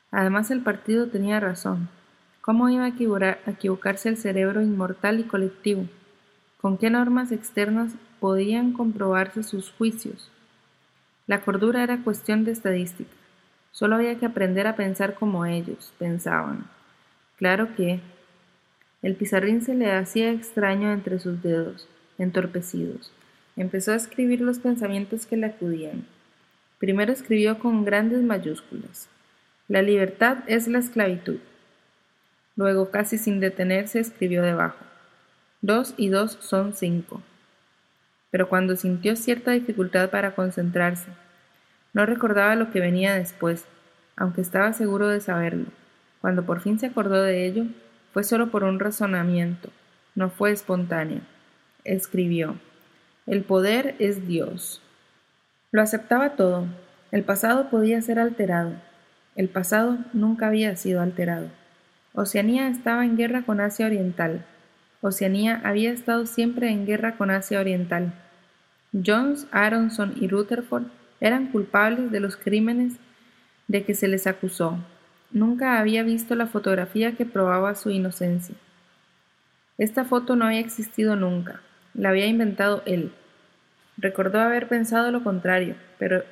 Además el partido tenía razón. ¿Cómo iba a equivocarse el cerebro inmortal y colectivo? ¿Con qué normas externas podían comprobarse sus juicios? La cordura era cuestión de estadística. Solo había que aprender a pensar como ellos pensaban. Claro que el pizarrín se le hacía extraño entre sus dedos, entorpecidos. Empezó a escribir los pensamientos que le acudían. Primero escribió con grandes mayúsculas. La libertad es la esclavitud. Luego, casi sin detenerse, escribió debajo. Dos y dos son cinco. pero cuando sintió cierta dificultad para concentrarse, no recordaba lo que venía después, aunque estaba seguro de saberlo. Cuando por fin se acordó de ello, fue solo por un razonamiento, no fue espontáneo. Escribió, El poder es Dios. Lo aceptaba todo. El pasado podía ser alterado. El pasado nunca había sido alterado. Oceanía estaba en guerra con Asia Oriental. Oceanía había estado siempre en guerra con Asia Oriental. Jones, Aronson y Rutherford eran culpables de los crímenes de que se les acusó. Nunca había visto la fotografía que probaba su inocencia. Esta foto no había existido nunca, la había inventado él. Recordó haber pensado lo contrario, pero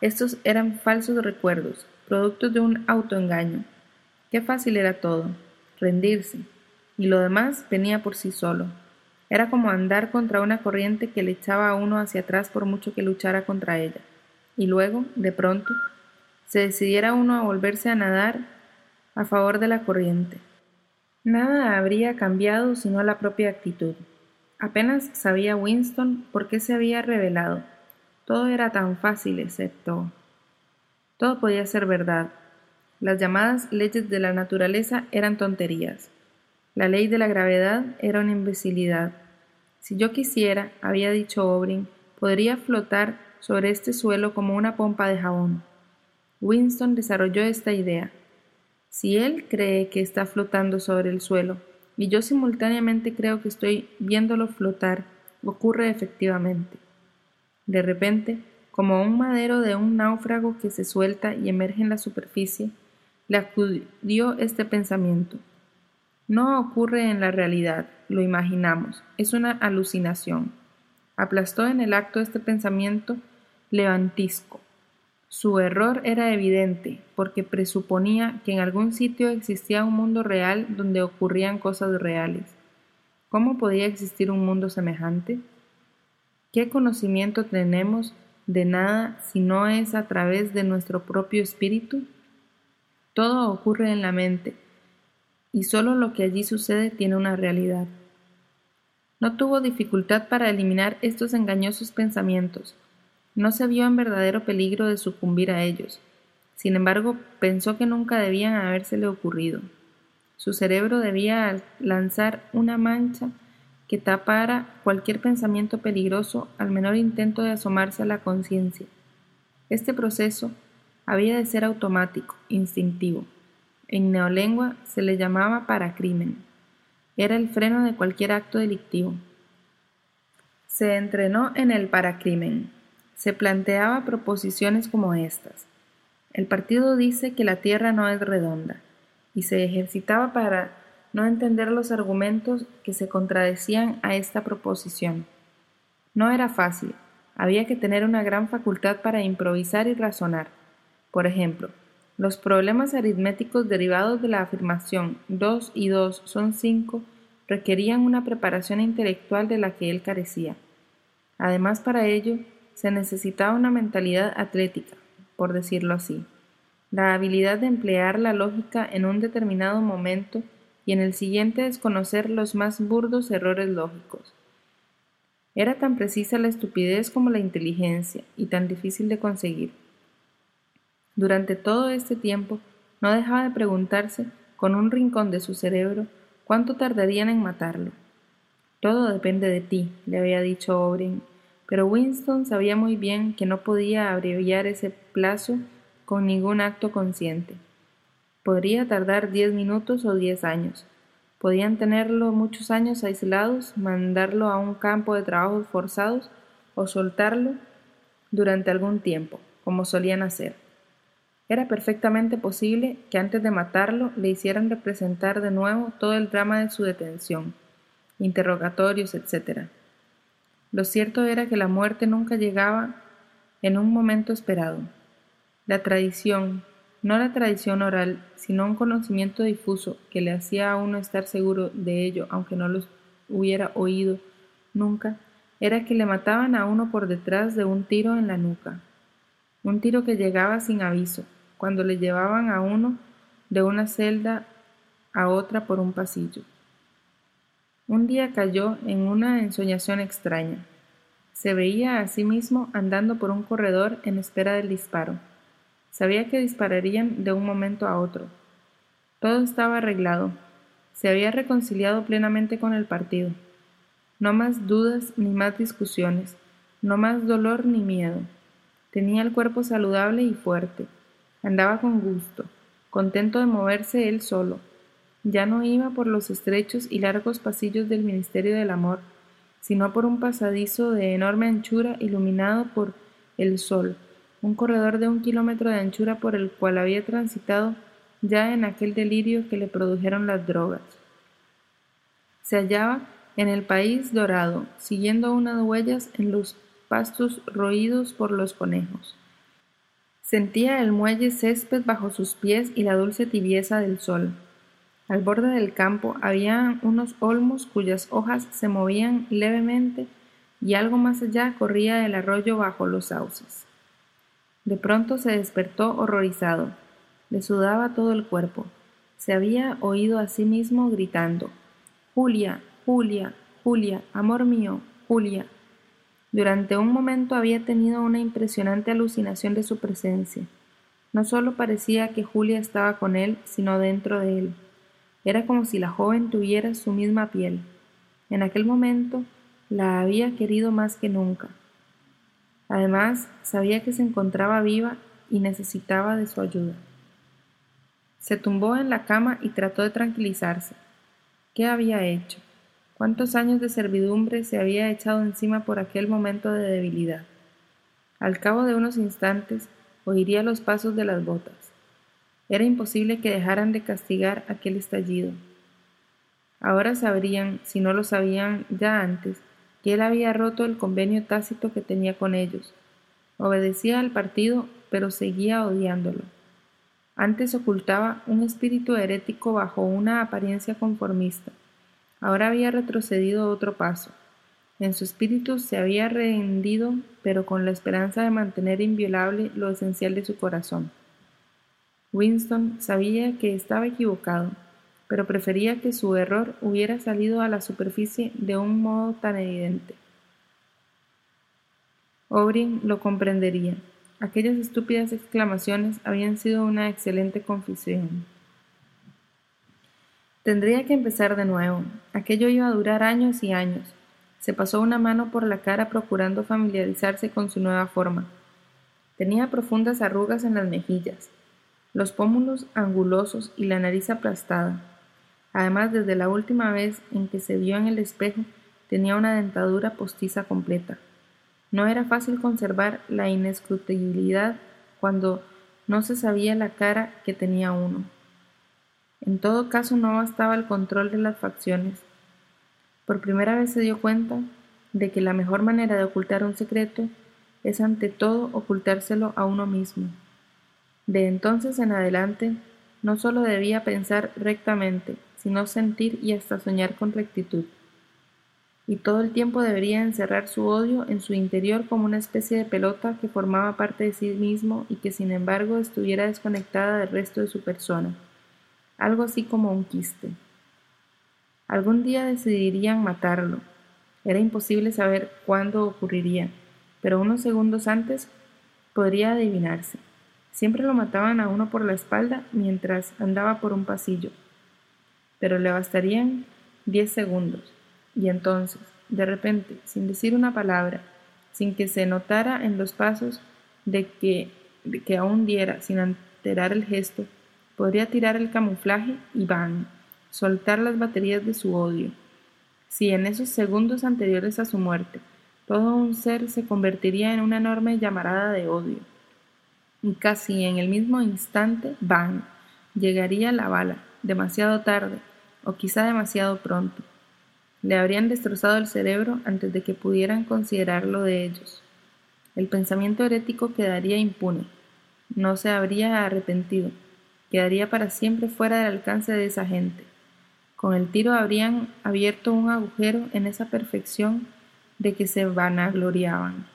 estos eran falsos recuerdos, productos de un autoengaño. Qué fácil era todo, rendirse, y lo demás venía por sí solo. Era como andar contra una corriente que le echaba a uno hacia atrás por mucho que luchara contra ella. Y luego, de pronto, se decidiera uno a volverse a nadar a favor de la corriente. Nada habría cambiado sino la propia actitud. Apenas sabía Winston por qué se había revelado. Todo era tan fácil excepto... Todo podía ser verdad. Las llamadas leyes de la naturaleza eran tonterías. La ley de la gravedad era una imbecilidad. Si yo quisiera, había dicho Obrin, podría flotar sobre este suelo como una pompa de jabón. Winston desarrolló esta idea. Si él cree que está flotando sobre el suelo y yo simultáneamente creo que estoy viéndolo flotar, ocurre efectivamente. De repente, como un madero de un náufrago que se suelta y emerge en la superficie, le acudió este pensamiento. No ocurre en la realidad, lo imaginamos, es una alucinación. Aplastó en el acto este pensamiento levantisco. Su error era evidente, porque presuponía que en algún sitio existía un mundo real donde ocurrían cosas reales. ¿Cómo podía existir un mundo semejante? ¿Qué conocimiento tenemos de nada si no es a través de nuestro propio espíritu? Todo ocurre en la mente, y solo lo que allí sucede tiene una realidad. No tuvo dificultad para eliminar estos engañosos pensamientos, no se vio en verdadero peligro de sucumbir a ellos. Sin embargo, pensó que nunca debían habérsele ocurrido. Su cerebro debía lanzar una mancha que tapara cualquier pensamiento peligroso al menor intento de asomarse a la conciencia. Este proceso había de ser automático, instintivo. En neolengua se le llamaba paracrimen. Era el freno de cualquier acto delictivo. Se entrenó en el paracrimen, se planteaba proposiciones como estas. El partido dice que la Tierra no es redonda, y se ejercitaba para no entender los argumentos que se contradecían a esta proposición. No era fácil, había que tener una gran facultad para improvisar y razonar. Por ejemplo, los problemas aritméticos derivados de la afirmación 2 y 2 son 5 requerían una preparación intelectual de la que él carecía. Además, para ello, se necesitaba una mentalidad atlética, por decirlo así, la habilidad de emplear la lógica en un determinado momento y en el siguiente desconocer los más burdos errores lógicos. Era tan precisa la estupidez como la inteligencia y tan difícil de conseguir. Durante todo este tiempo no dejaba de preguntarse con un rincón de su cerebro cuánto tardarían en matarlo. Todo depende de ti, le había dicho O'Brien pero Winston sabía muy bien que no podía abreviar ese plazo con ningún acto consciente. Podría tardar diez minutos o diez años. Podían tenerlo muchos años aislados, mandarlo a un campo de trabajos forzados o soltarlo durante algún tiempo, como solían hacer. Era perfectamente posible que antes de matarlo le hicieran representar de nuevo todo el drama de su detención, interrogatorios, etc. Lo cierto era que la muerte nunca llegaba en un momento esperado. La tradición, no la tradición oral, sino un conocimiento difuso que le hacía a uno estar seguro de ello, aunque no lo hubiera oído nunca, era que le mataban a uno por detrás de un tiro en la nuca. Un tiro que llegaba sin aviso, cuando le llevaban a uno de una celda a otra por un pasillo. Un día cayó en una ensoñación extraña. Se veía a sí mismo andando por un corredor en espera del disparo. Sabía que dispararían de un momento a otro. Todo estaba arreglado. Se había reconciliado plenamente con el partido. No más dudas ni más discusiones, no más dolor ni miedo. Tenía el cuerpo saludable y fuerte. Andaba con gusto, contento de moverse él solo. Ya no iba por los estrechos y largos pasillos del Ministerio del Amor, sino por un pasadizo de enorme anchura iluminado por el sol, un corredor de un kilómetro de anchura por el cual había transitado ya en aquel delirio que le produjeron las drogas. Se hallaba en el país dorado, siguiendo unas huellas en los pastos roídos por los conejos. Sentía el muelle césped bajo sus pies y la dulce tibieza del sol. Al borde del campo había unos olmos cuyas hojas se movían levemente y algo más allá corría el arroyo bajo los sauces. De pronto se despertó horrorizado. Le sudaba todo el cuerpo. Se había oído a sí mismo gritando Julia, Julia, Julia, amor mío, Julia. Durante un momento había tenido una impresionante alucinación de su presencia. No solo parecía que Julia estaba con él, sino dentro de él. Era como si la joven tuviera su misma piel. En aquel momento la había querido más que nunca. Además, sabía que se encontraba viva y necesitaba de su ayuda. Se tumbó en la cama y trató de tranquilizarse. ¿Qué había hecho? ¿Cuántos años de servidumbre se había echado encima por aquel momento de debilidad? Al cabo de unos instantes oiría los pasos de las botas. Era imposible que dejaran de castigar aquel estallido. Ahora sabrían, si no lo sabían ya antes, que él había roto el convenio tácito que tenía con ellos. Obedecía al partido, pero seguía odiándolo. Antes ocultaba un espíritu herético bajo una apariencia conformista. Ahora había retrocedido otro paso. En su espíritu se había rendido, pero con la esperanza de mantener inviolable lo esencial de su corazón. Winston sabía que estaba equivocado, pero prefería que su error hubiera salido a la superficie de un modo tan evidente. O'Brien lo comprendería. Aquellas estúpidas exclamaciones habían sido una excelente confesión. Tendría que empezar de nuevo. Aquello iba a durar años y años. Se pasó una mano por la cara procurando familiarizarse con su nueva forma. Tenía profundas arrugas en las mejillas, los pómulos angulosos y la nariz aplastada. Además, desde la última vez en que se vio en el espejo, tenía una dentadura postiza completa. No era fácil conservar la inescrutabilidad cuando no se sabía la cara que tenía uno. En todo caso, no bastaba el control de las facciones. Por primera vez se dio cuenta de que la mejor manera de ocultar un secreto es ante todo ocultárselo a uno mismo. De entonces en adelante, no sólo debía pensar rectamente, sino sentir y hasta soñar con rectitud. Y todo el tiempo debería encerrar su odio en su interior como una especie de pelota que formaba parte de sí mismo y que sin embargo estuviera desconectada del resto de su persona, algo así como un quiste. Algún día decidirían matarlo. Era imposible saber cuándo ocurriría, pero unos segundos antes podría adivinarse. Siempre lo mataban a uno por la espalda mientras andaba por un pasillo. Pero le bastarían diez segundos. Y entonces, de repente, sin decir una palabra, sin que se notara en los pasos de que, que aún diera, sin alterar el gesto, podría tirar el camuflaje y van, soltar las baterías de su odio. Si en esos segundos anteriores a su muerte, todo un ser se convertiría en una enorme llamarada de odio y casi en el mismo instante, ¡bang!, llegaría la bala, demasiado tarde, o quizá demasiado pronto. Le habrían destrozado el cerebro antes de que pudieran considerarlo de ellos. El pensamiento herético quedaría impune, no se habría arrepentido, quedaría para siempre fuera del alcance de esa gente. Con el tiro habrían abierto un agujero en esa perfección de que se vanagloriaban,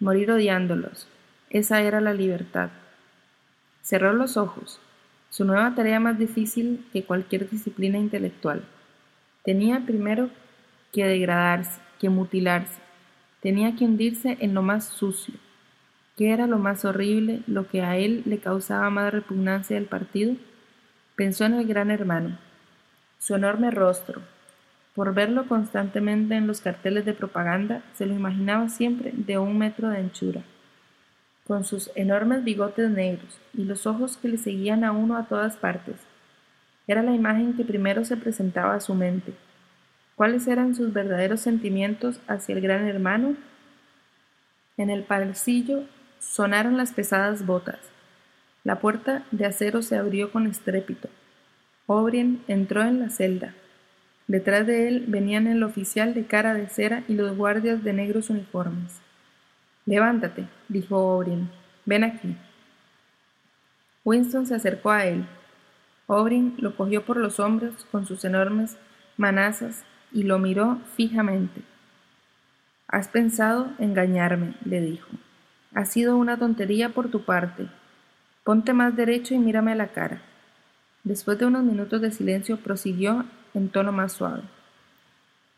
morir odiándolos, esa era la libertad. Cerró los ojos. Su nueva tarea más difícil que cualquier disciplina intelectual. Tenía primero que degradarse, que mutilarse. tenía que hundirse en lo más sucio. ¿Qué era lo más horrible, lo que a él le causaba más repugnancia del partido? Pensó en el gran hermano, su enorme rostro. Por verlo constantemente en los carteles de propaganda, se lo imaginaba siempre de un metro de anchura, con sus enormes bigotes negros y los ojos que le seguían a uno a todas partes. Era la imagen que primero se presentaba a su mente. ¿Cuáles eran sus verdaderos sentimientos hacia el gran hermano? En el pasillo Sonaron las pesadas botas. La puerta de acero se abrió con estrépito. O'Brien entró en la celda. Detrás de él venían el oficial de cara de cera y los guardias de negros uniformes. Levántate, dijo O'Brien. Ven aquí. Winston se acercó a él. O'Brien lo cogió por los hombros con sus enormes manazas y lo miró fijamente. Has pensado engañarme, le dijo. Ha sido una tontería por tu parte. Ponte más derecho y mírame a la cara. Después de unos minutos de silencio prosiguió en tono más suave.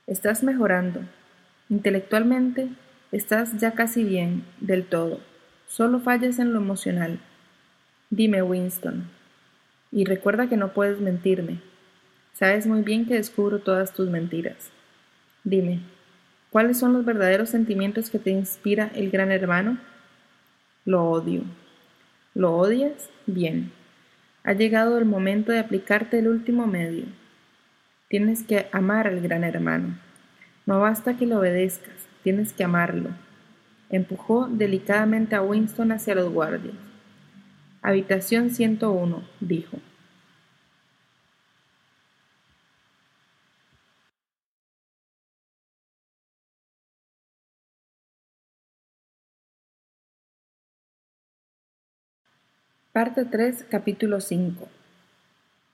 Estás mejorando. Intelectualmente estás ya casi bien, del todo. Solo fallas en lo emocional. Dime, Winston. Y recuerda que no puedes mentirme. Sabes muy bien que descubro todas tus mentiras. Dime, ¿cuáles son los verdaderos sentimientos que te inspira el gran hermano? Lo odio. ¿Lo odias? Bien. Ha llegado el momento de aplicarte el último medio. Tienes que amar al gran hermano. No basta que lo obedezcas, tienes que amarlo. Empujó delicadamente a Winston hacia los guardias. Habitación 101, dijo. Parte 3, capítulo 5.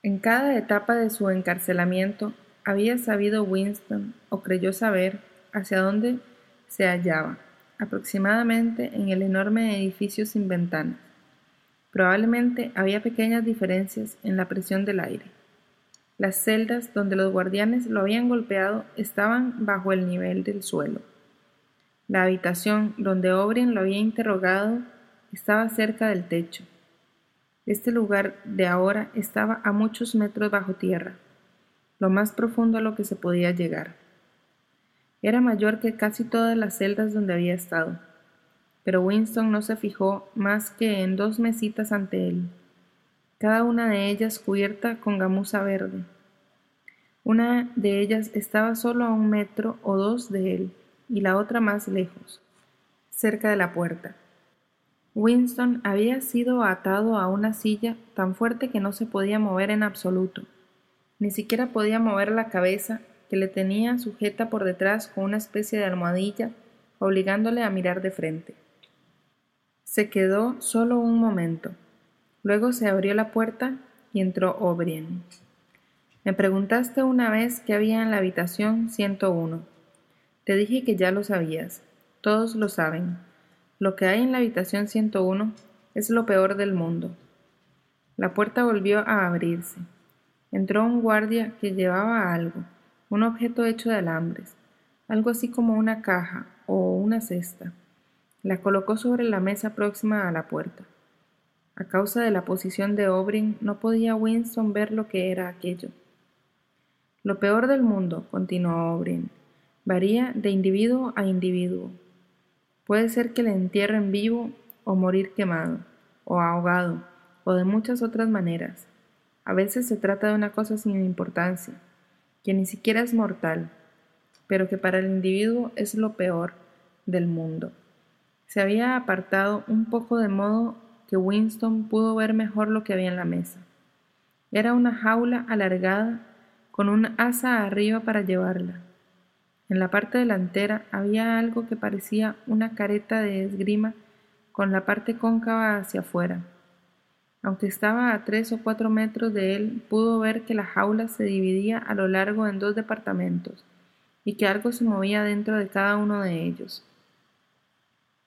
En cada etapa de su encarcelamiento había sabido Winston, o creyó saber, hacia dónde se hallaba, aproximadamente en el enorme edificio sin ventanas. Probablemente había pequeñas diferencias en la presión del aire. Las celdas donde los guardianes lo habían golpeado estaban bajo el nivel del suelo. La habitación donde O'Brien lo había interrogado estaba cerca del techo este lugar de ahora estaba a muchos metros bajo tierra, lo más profundo a lo que se podía llegar. Era mayor que casi todas las celdas donde había estado, pero Winston no se fijó más que en dos mesitas ante él, cada una de ellas cubierta con gamuza verde. Una de ellas estaba solo a un metro o dos de él y la otra más lejos, cerca de la puerta. Winston había sido atado a una silla tan fuerte que no se podía mover en absoluto. Ni siquiera podía mover la cabeza, que le tenía sujeta por detrás con una especie de almohadilla, obligándole a mirar de frente. Se quedó solo un momento. Luego se abrió la puerta y entró O'Brien. Me preguntaste una vez qué había en la habitación 101. Te dije que ya lo sabías. Todos lo saben. Lo que hay en la habitación 101 es lo peor del mundo. La puerta volvió a abrirse. Entró un guardia que llevaba algo, un objeto hecho de alambres, algo así como una caja o una cesta. La colocó sobre la mesa próxima a la puerta. A causa de la posición de O'Brien, no podía Winston ver lo que era aquello. Lo peor del mundo, continuó O'Brien, varía de individuo a individuo. Puede ser que le entierren vivo o morir quemado, o ahogado, o de muchas otras maneras. A veces se trata de una cosa sin importancia, que ni siquiera es mortal, pero que para el individuo es lo peor del mundo. Se había apartado un poco de modo que Winston pudo ver mejor lo que había en la mesa. Era una jaula alargada con una asa arriba para llevarla. En la parte delantera había algo que parecía una careta de esgrima con la parte cóncava hacia afuera. Aunque estaba a tres o cuatro metros de él, pudo ver que la jaula se dividía a lo largo en dos departamentos y que algo se movía dentro de cada uno de ellos.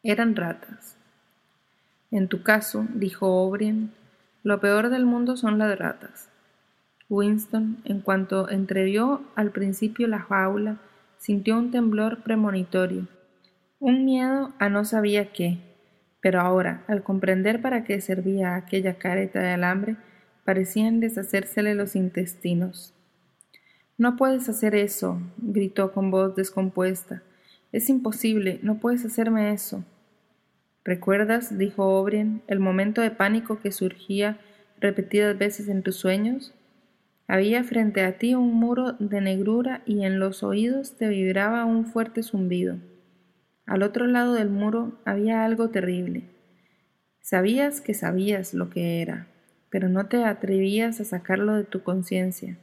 Eran ratas. En tu caso, dijo O'Brien, lo peor del mundo son las ratas. Winston, en cuanto entrevió al principio la jaula, sintió un temblor premonitorio. Un miedo a no sabía qué, pero ahora, al comprender para qué servía aquella careta de alambre, parecían deshacérsele los intestinos. No puedes hacer eso, gritó con voz descompuesta. Es imposible, no puedes hacerme eso. ¿Recuerdas, dijo O'Brien, el momento de pánico que surgía repetidas veces en tus sueños? Había frente a ti un muro de negrura y en los oídos te vibraba un fuerte zumbido. Al otro lado del muro había algo terrible. Sabías que sabías lo que era, pero no te atrevías a sacarlo de tu conciencia.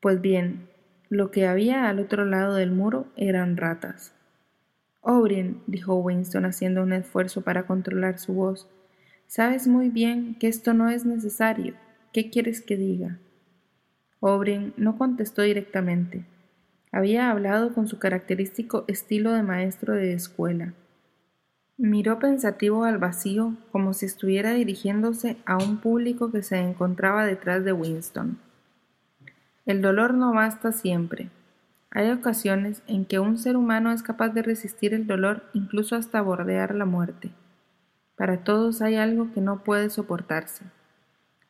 Pues bien, lo que había al otro lado del muro eran ratas. O'Brien, dijo Winston haciendo un esfuerzo para controlar su voz, sabes muy bien que esto no es necesario. ¿Qué quieres que diga? O'Brien no contestó directamente. Había hablado con su característico estilo de maestro de escuela. Miró pensativo al vacío como si estuviera dirigiéndose a un público que se encontraba detrás de Winston. El dolor no basta siempre, hay ocasiones en que un ser humano es capaz de resistir el dolor incluso hasta bordear la muerte. Para todos hay algo que no puede soportarse,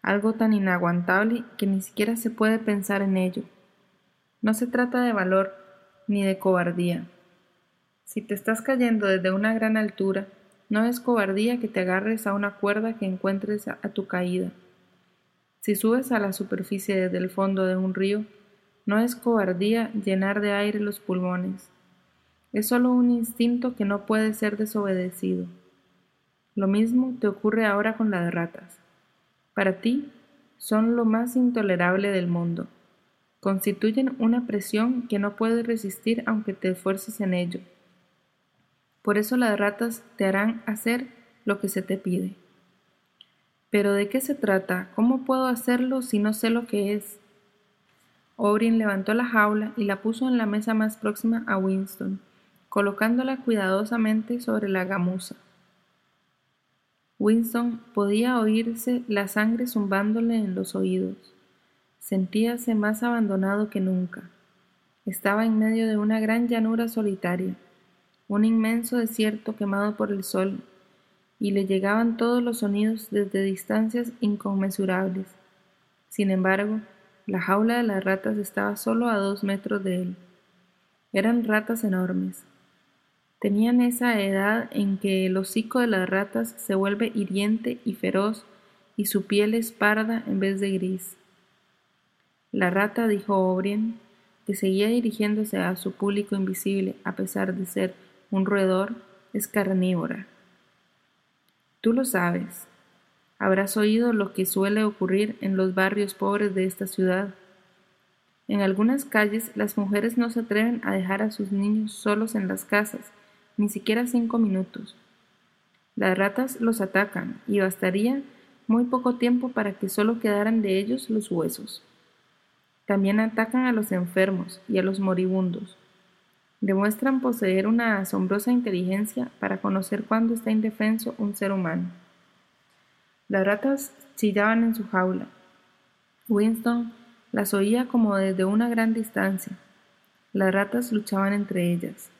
algo tan inaguantable que ni siquiera se puede pensar en ello. No se trata de valor ni de cobardía. Si te estás cayendo desde una gran altura, no es cobardía que te agarres a una cuerda que encuentres a tu caída. Si subes a la superficie desde el fondo de un río, no es cobardía llenar de aire los pulmones. Es solo un instinto que no puede ser desobedecido. Lo mismo te ocurre ahora con las ratas. Para ti son lo más intolerable del mundo. Constituyen una presión que no puedes resistir aunque te esfuerces en ello. Por eso las ratas te harán hacer lo que se te pide. Pero ¿de qué se trata? ¿Cómo puedo hacerlo si no sé lo que es? O'Brien levantó la jaula y la puso en la mesa más próxima a Winston, colocándola cuidadosamente sobre la gamuza. Winston podía oírse la sangre zumbándole en los oídos. Sentíase más abandonado que nunca. Estaba en medio de una gran llanura solitaria, un inmenso desierto quemado por el sol, y le llegaban todos los sonidos desde distancias inconmensurables. Sin embargo, la jaula de las ratas estaba solo a dos metros de él. Eran ratas enormes. Tenían esa edad en que el hocico de las ratas se vuelve hiriente y feroz y su piel es parda en vez de gris. La rata, dijo O'Brien, que seguía dirigiéndose a su público invisible a pesar de ser un roedor, es carnívora. Tú lo sabes, Habrás oído lo que suele ocurrir en los barrios pobres de esta ciudad. En algunas calles las mujeres no se atreven a dejar a sus niños solos en las casas, ni siquiera cinco minutos. Las ratas los atacan y bastaría muy poco tiempo para que solo quedaran de ellos los huesos. También atacan a los enfermos y a los moribundos. Demuestran poseer una asombrosa inteligencia para conocer cuándo está indefenso un ser humano. Las ratas chillaban en su jaula. Winston las oía como desde una gran distancia. Las ratas luchaban entre ellas.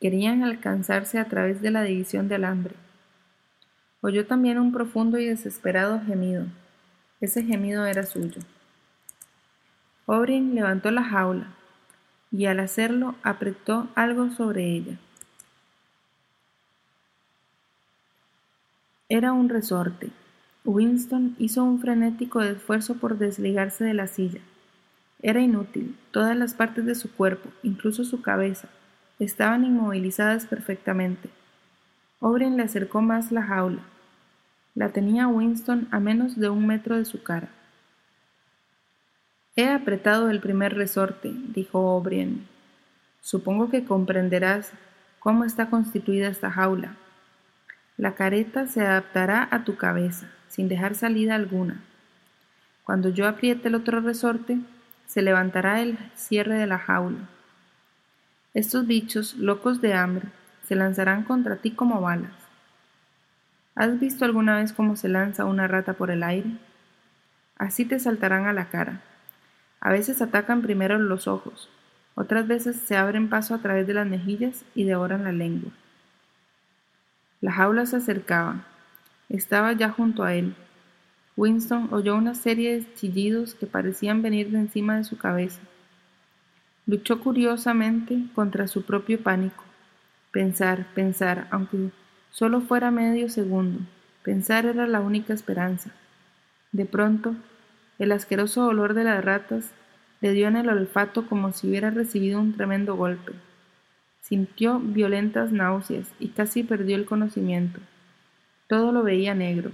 Querían alcanzarse a través de la división de alambre. Oyó también un profundo y desesperado gemido. Ese gemido era suyo. O'Brien levantó la jaula y al hacerlo apretó algo sobre ella. Era un resorte. Winston hizo un frenético esfuerzo por desligarse de la silla. Era inútil. Todas las partes de su cuerpo, incluso su cabeza, estaban inmovilizadas perfectamente. O'Brien le acercó más la jaula. La tenía Winston a menos de un metro de su cara. He apretado el primer resorte, dijo O'Brien. Supongo que comprenderás cómo está constituida esta jaula. La careta se adaptará a tu cabeza sin dejar salida alguna. Cuando yo apriete el otro resorte, se levantará el cierre de la jaula. Estos bichos, locos de hambre, se lanzarán contra ti como balas. ¿Has visto alguna vez cómo se lanza una rata por el aire? Así te saltarán a la cara. A veces atacan primero los ojos, Otras veces se abren paso a través de las mejillas y devoran la lengua. La jaula se acercaba. Estaba ya junto a él. Winston oyó una serie de chillidos que parecían venir de encima de su cabeza. Luchó curiosamente contra su propio pánico. Pensar, pensar, aunque solo fuera medio segundo. Pensar era la única esperanza. De pronto, el asqueroso olor de las ratas le dio en el olfato como si hubiera recibido un tremendo golpe. Sintió violentas náuseas y casi perdió el conocimiento. Todo lo veía negro.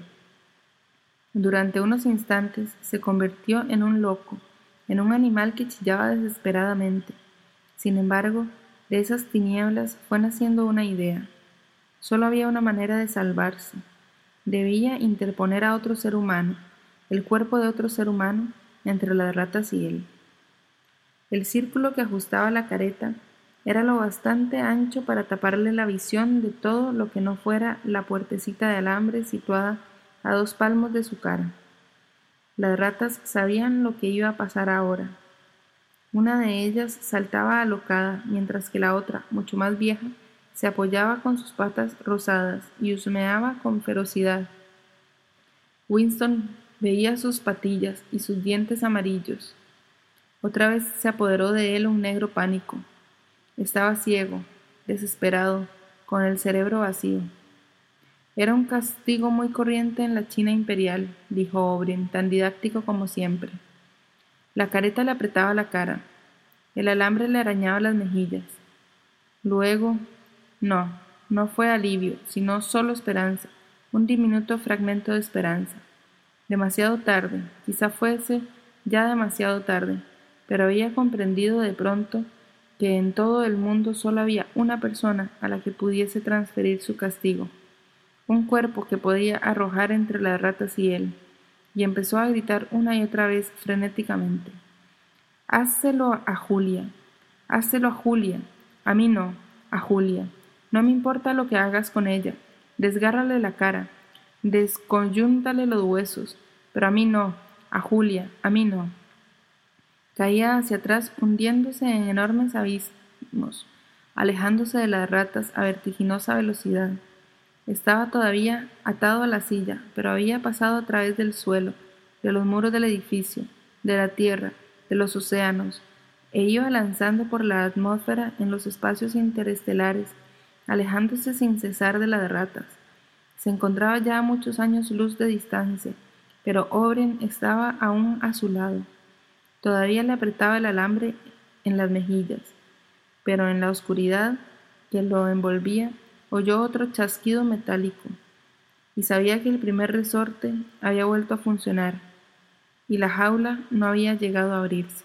Durante unos instantes se convirtió en un loco, en un animal que chillaba desesperadamente. Sin embargo, de esas tinieblas fue naciendo una idea. Solo había una manera de salvarse. Debía interponer a otro ser humano, el cuerpo de otro ser humano, entre las ratas y él. El círculo que ajustaba la careta era lo bastante ancho para taparle la visión de todo lo que no fuera la puertecita de alambre situada a dos palmos de su cara. Las ratas sabían lo que iba a pasar ahora. Una de ellas saltaba alocada, mientras que la otra, mucho más vieja, se apoyaba con sus patas rosadas y husmeaba con ferocidad. Winston veía sus patillas y sus dientes amarillos. Otra vez se apoderó de él un negro pánico. Estaba ciego, desesperado, con el cerebro vacío. Era un castigo muy corriente en la China imperial, dijo O'Brien, tan didáctico como siempre. La careta le apretaba la cara. El alambre le arañaba las mejillas. Luego, no, no fue alivio, sino solo esperanza, un diminuto fragmento de esperanza. Demasiado tarde, quizá fuese ya demasiado tarde, pero había comprendido de pronto que en todo el mundo solo había una persona a la que pudiese transferir su castigo un cuerpo que podía arrojar entre las ratas y él, y empezó a gritar una y otra vez frenéticamente. Házelo a Julia, házelo a Julia, a mí no, a Julia. No me importa lo que hagas con ella, desgárrale la cara, desconyúntale los huesos, pero a mí no, a Julia, a mí no. Caía hacia atrás hundiéndose en enormes abismos, alejándose de las ratas a vertiginosa velocidad. Estaba todavía atado a la silla, pero había pasado a través del suelo, de los muros del edificio, de la tierra, de los océanos, e iba lanzando por la atmósfera en los espacios interestelares, alejándose sin cesar de las ratas. Se encontraba ya a muchos años luz de distancia, pero O'Brien estaba aún a su lado. Todavía le apretaba el alambre en las mejillas, pero en la oscuridad que lo envolvía oyó otro chasquido metálico y sabía que el primer resorte había vuelto a funcionar y la jaula no había llegado a abrirse.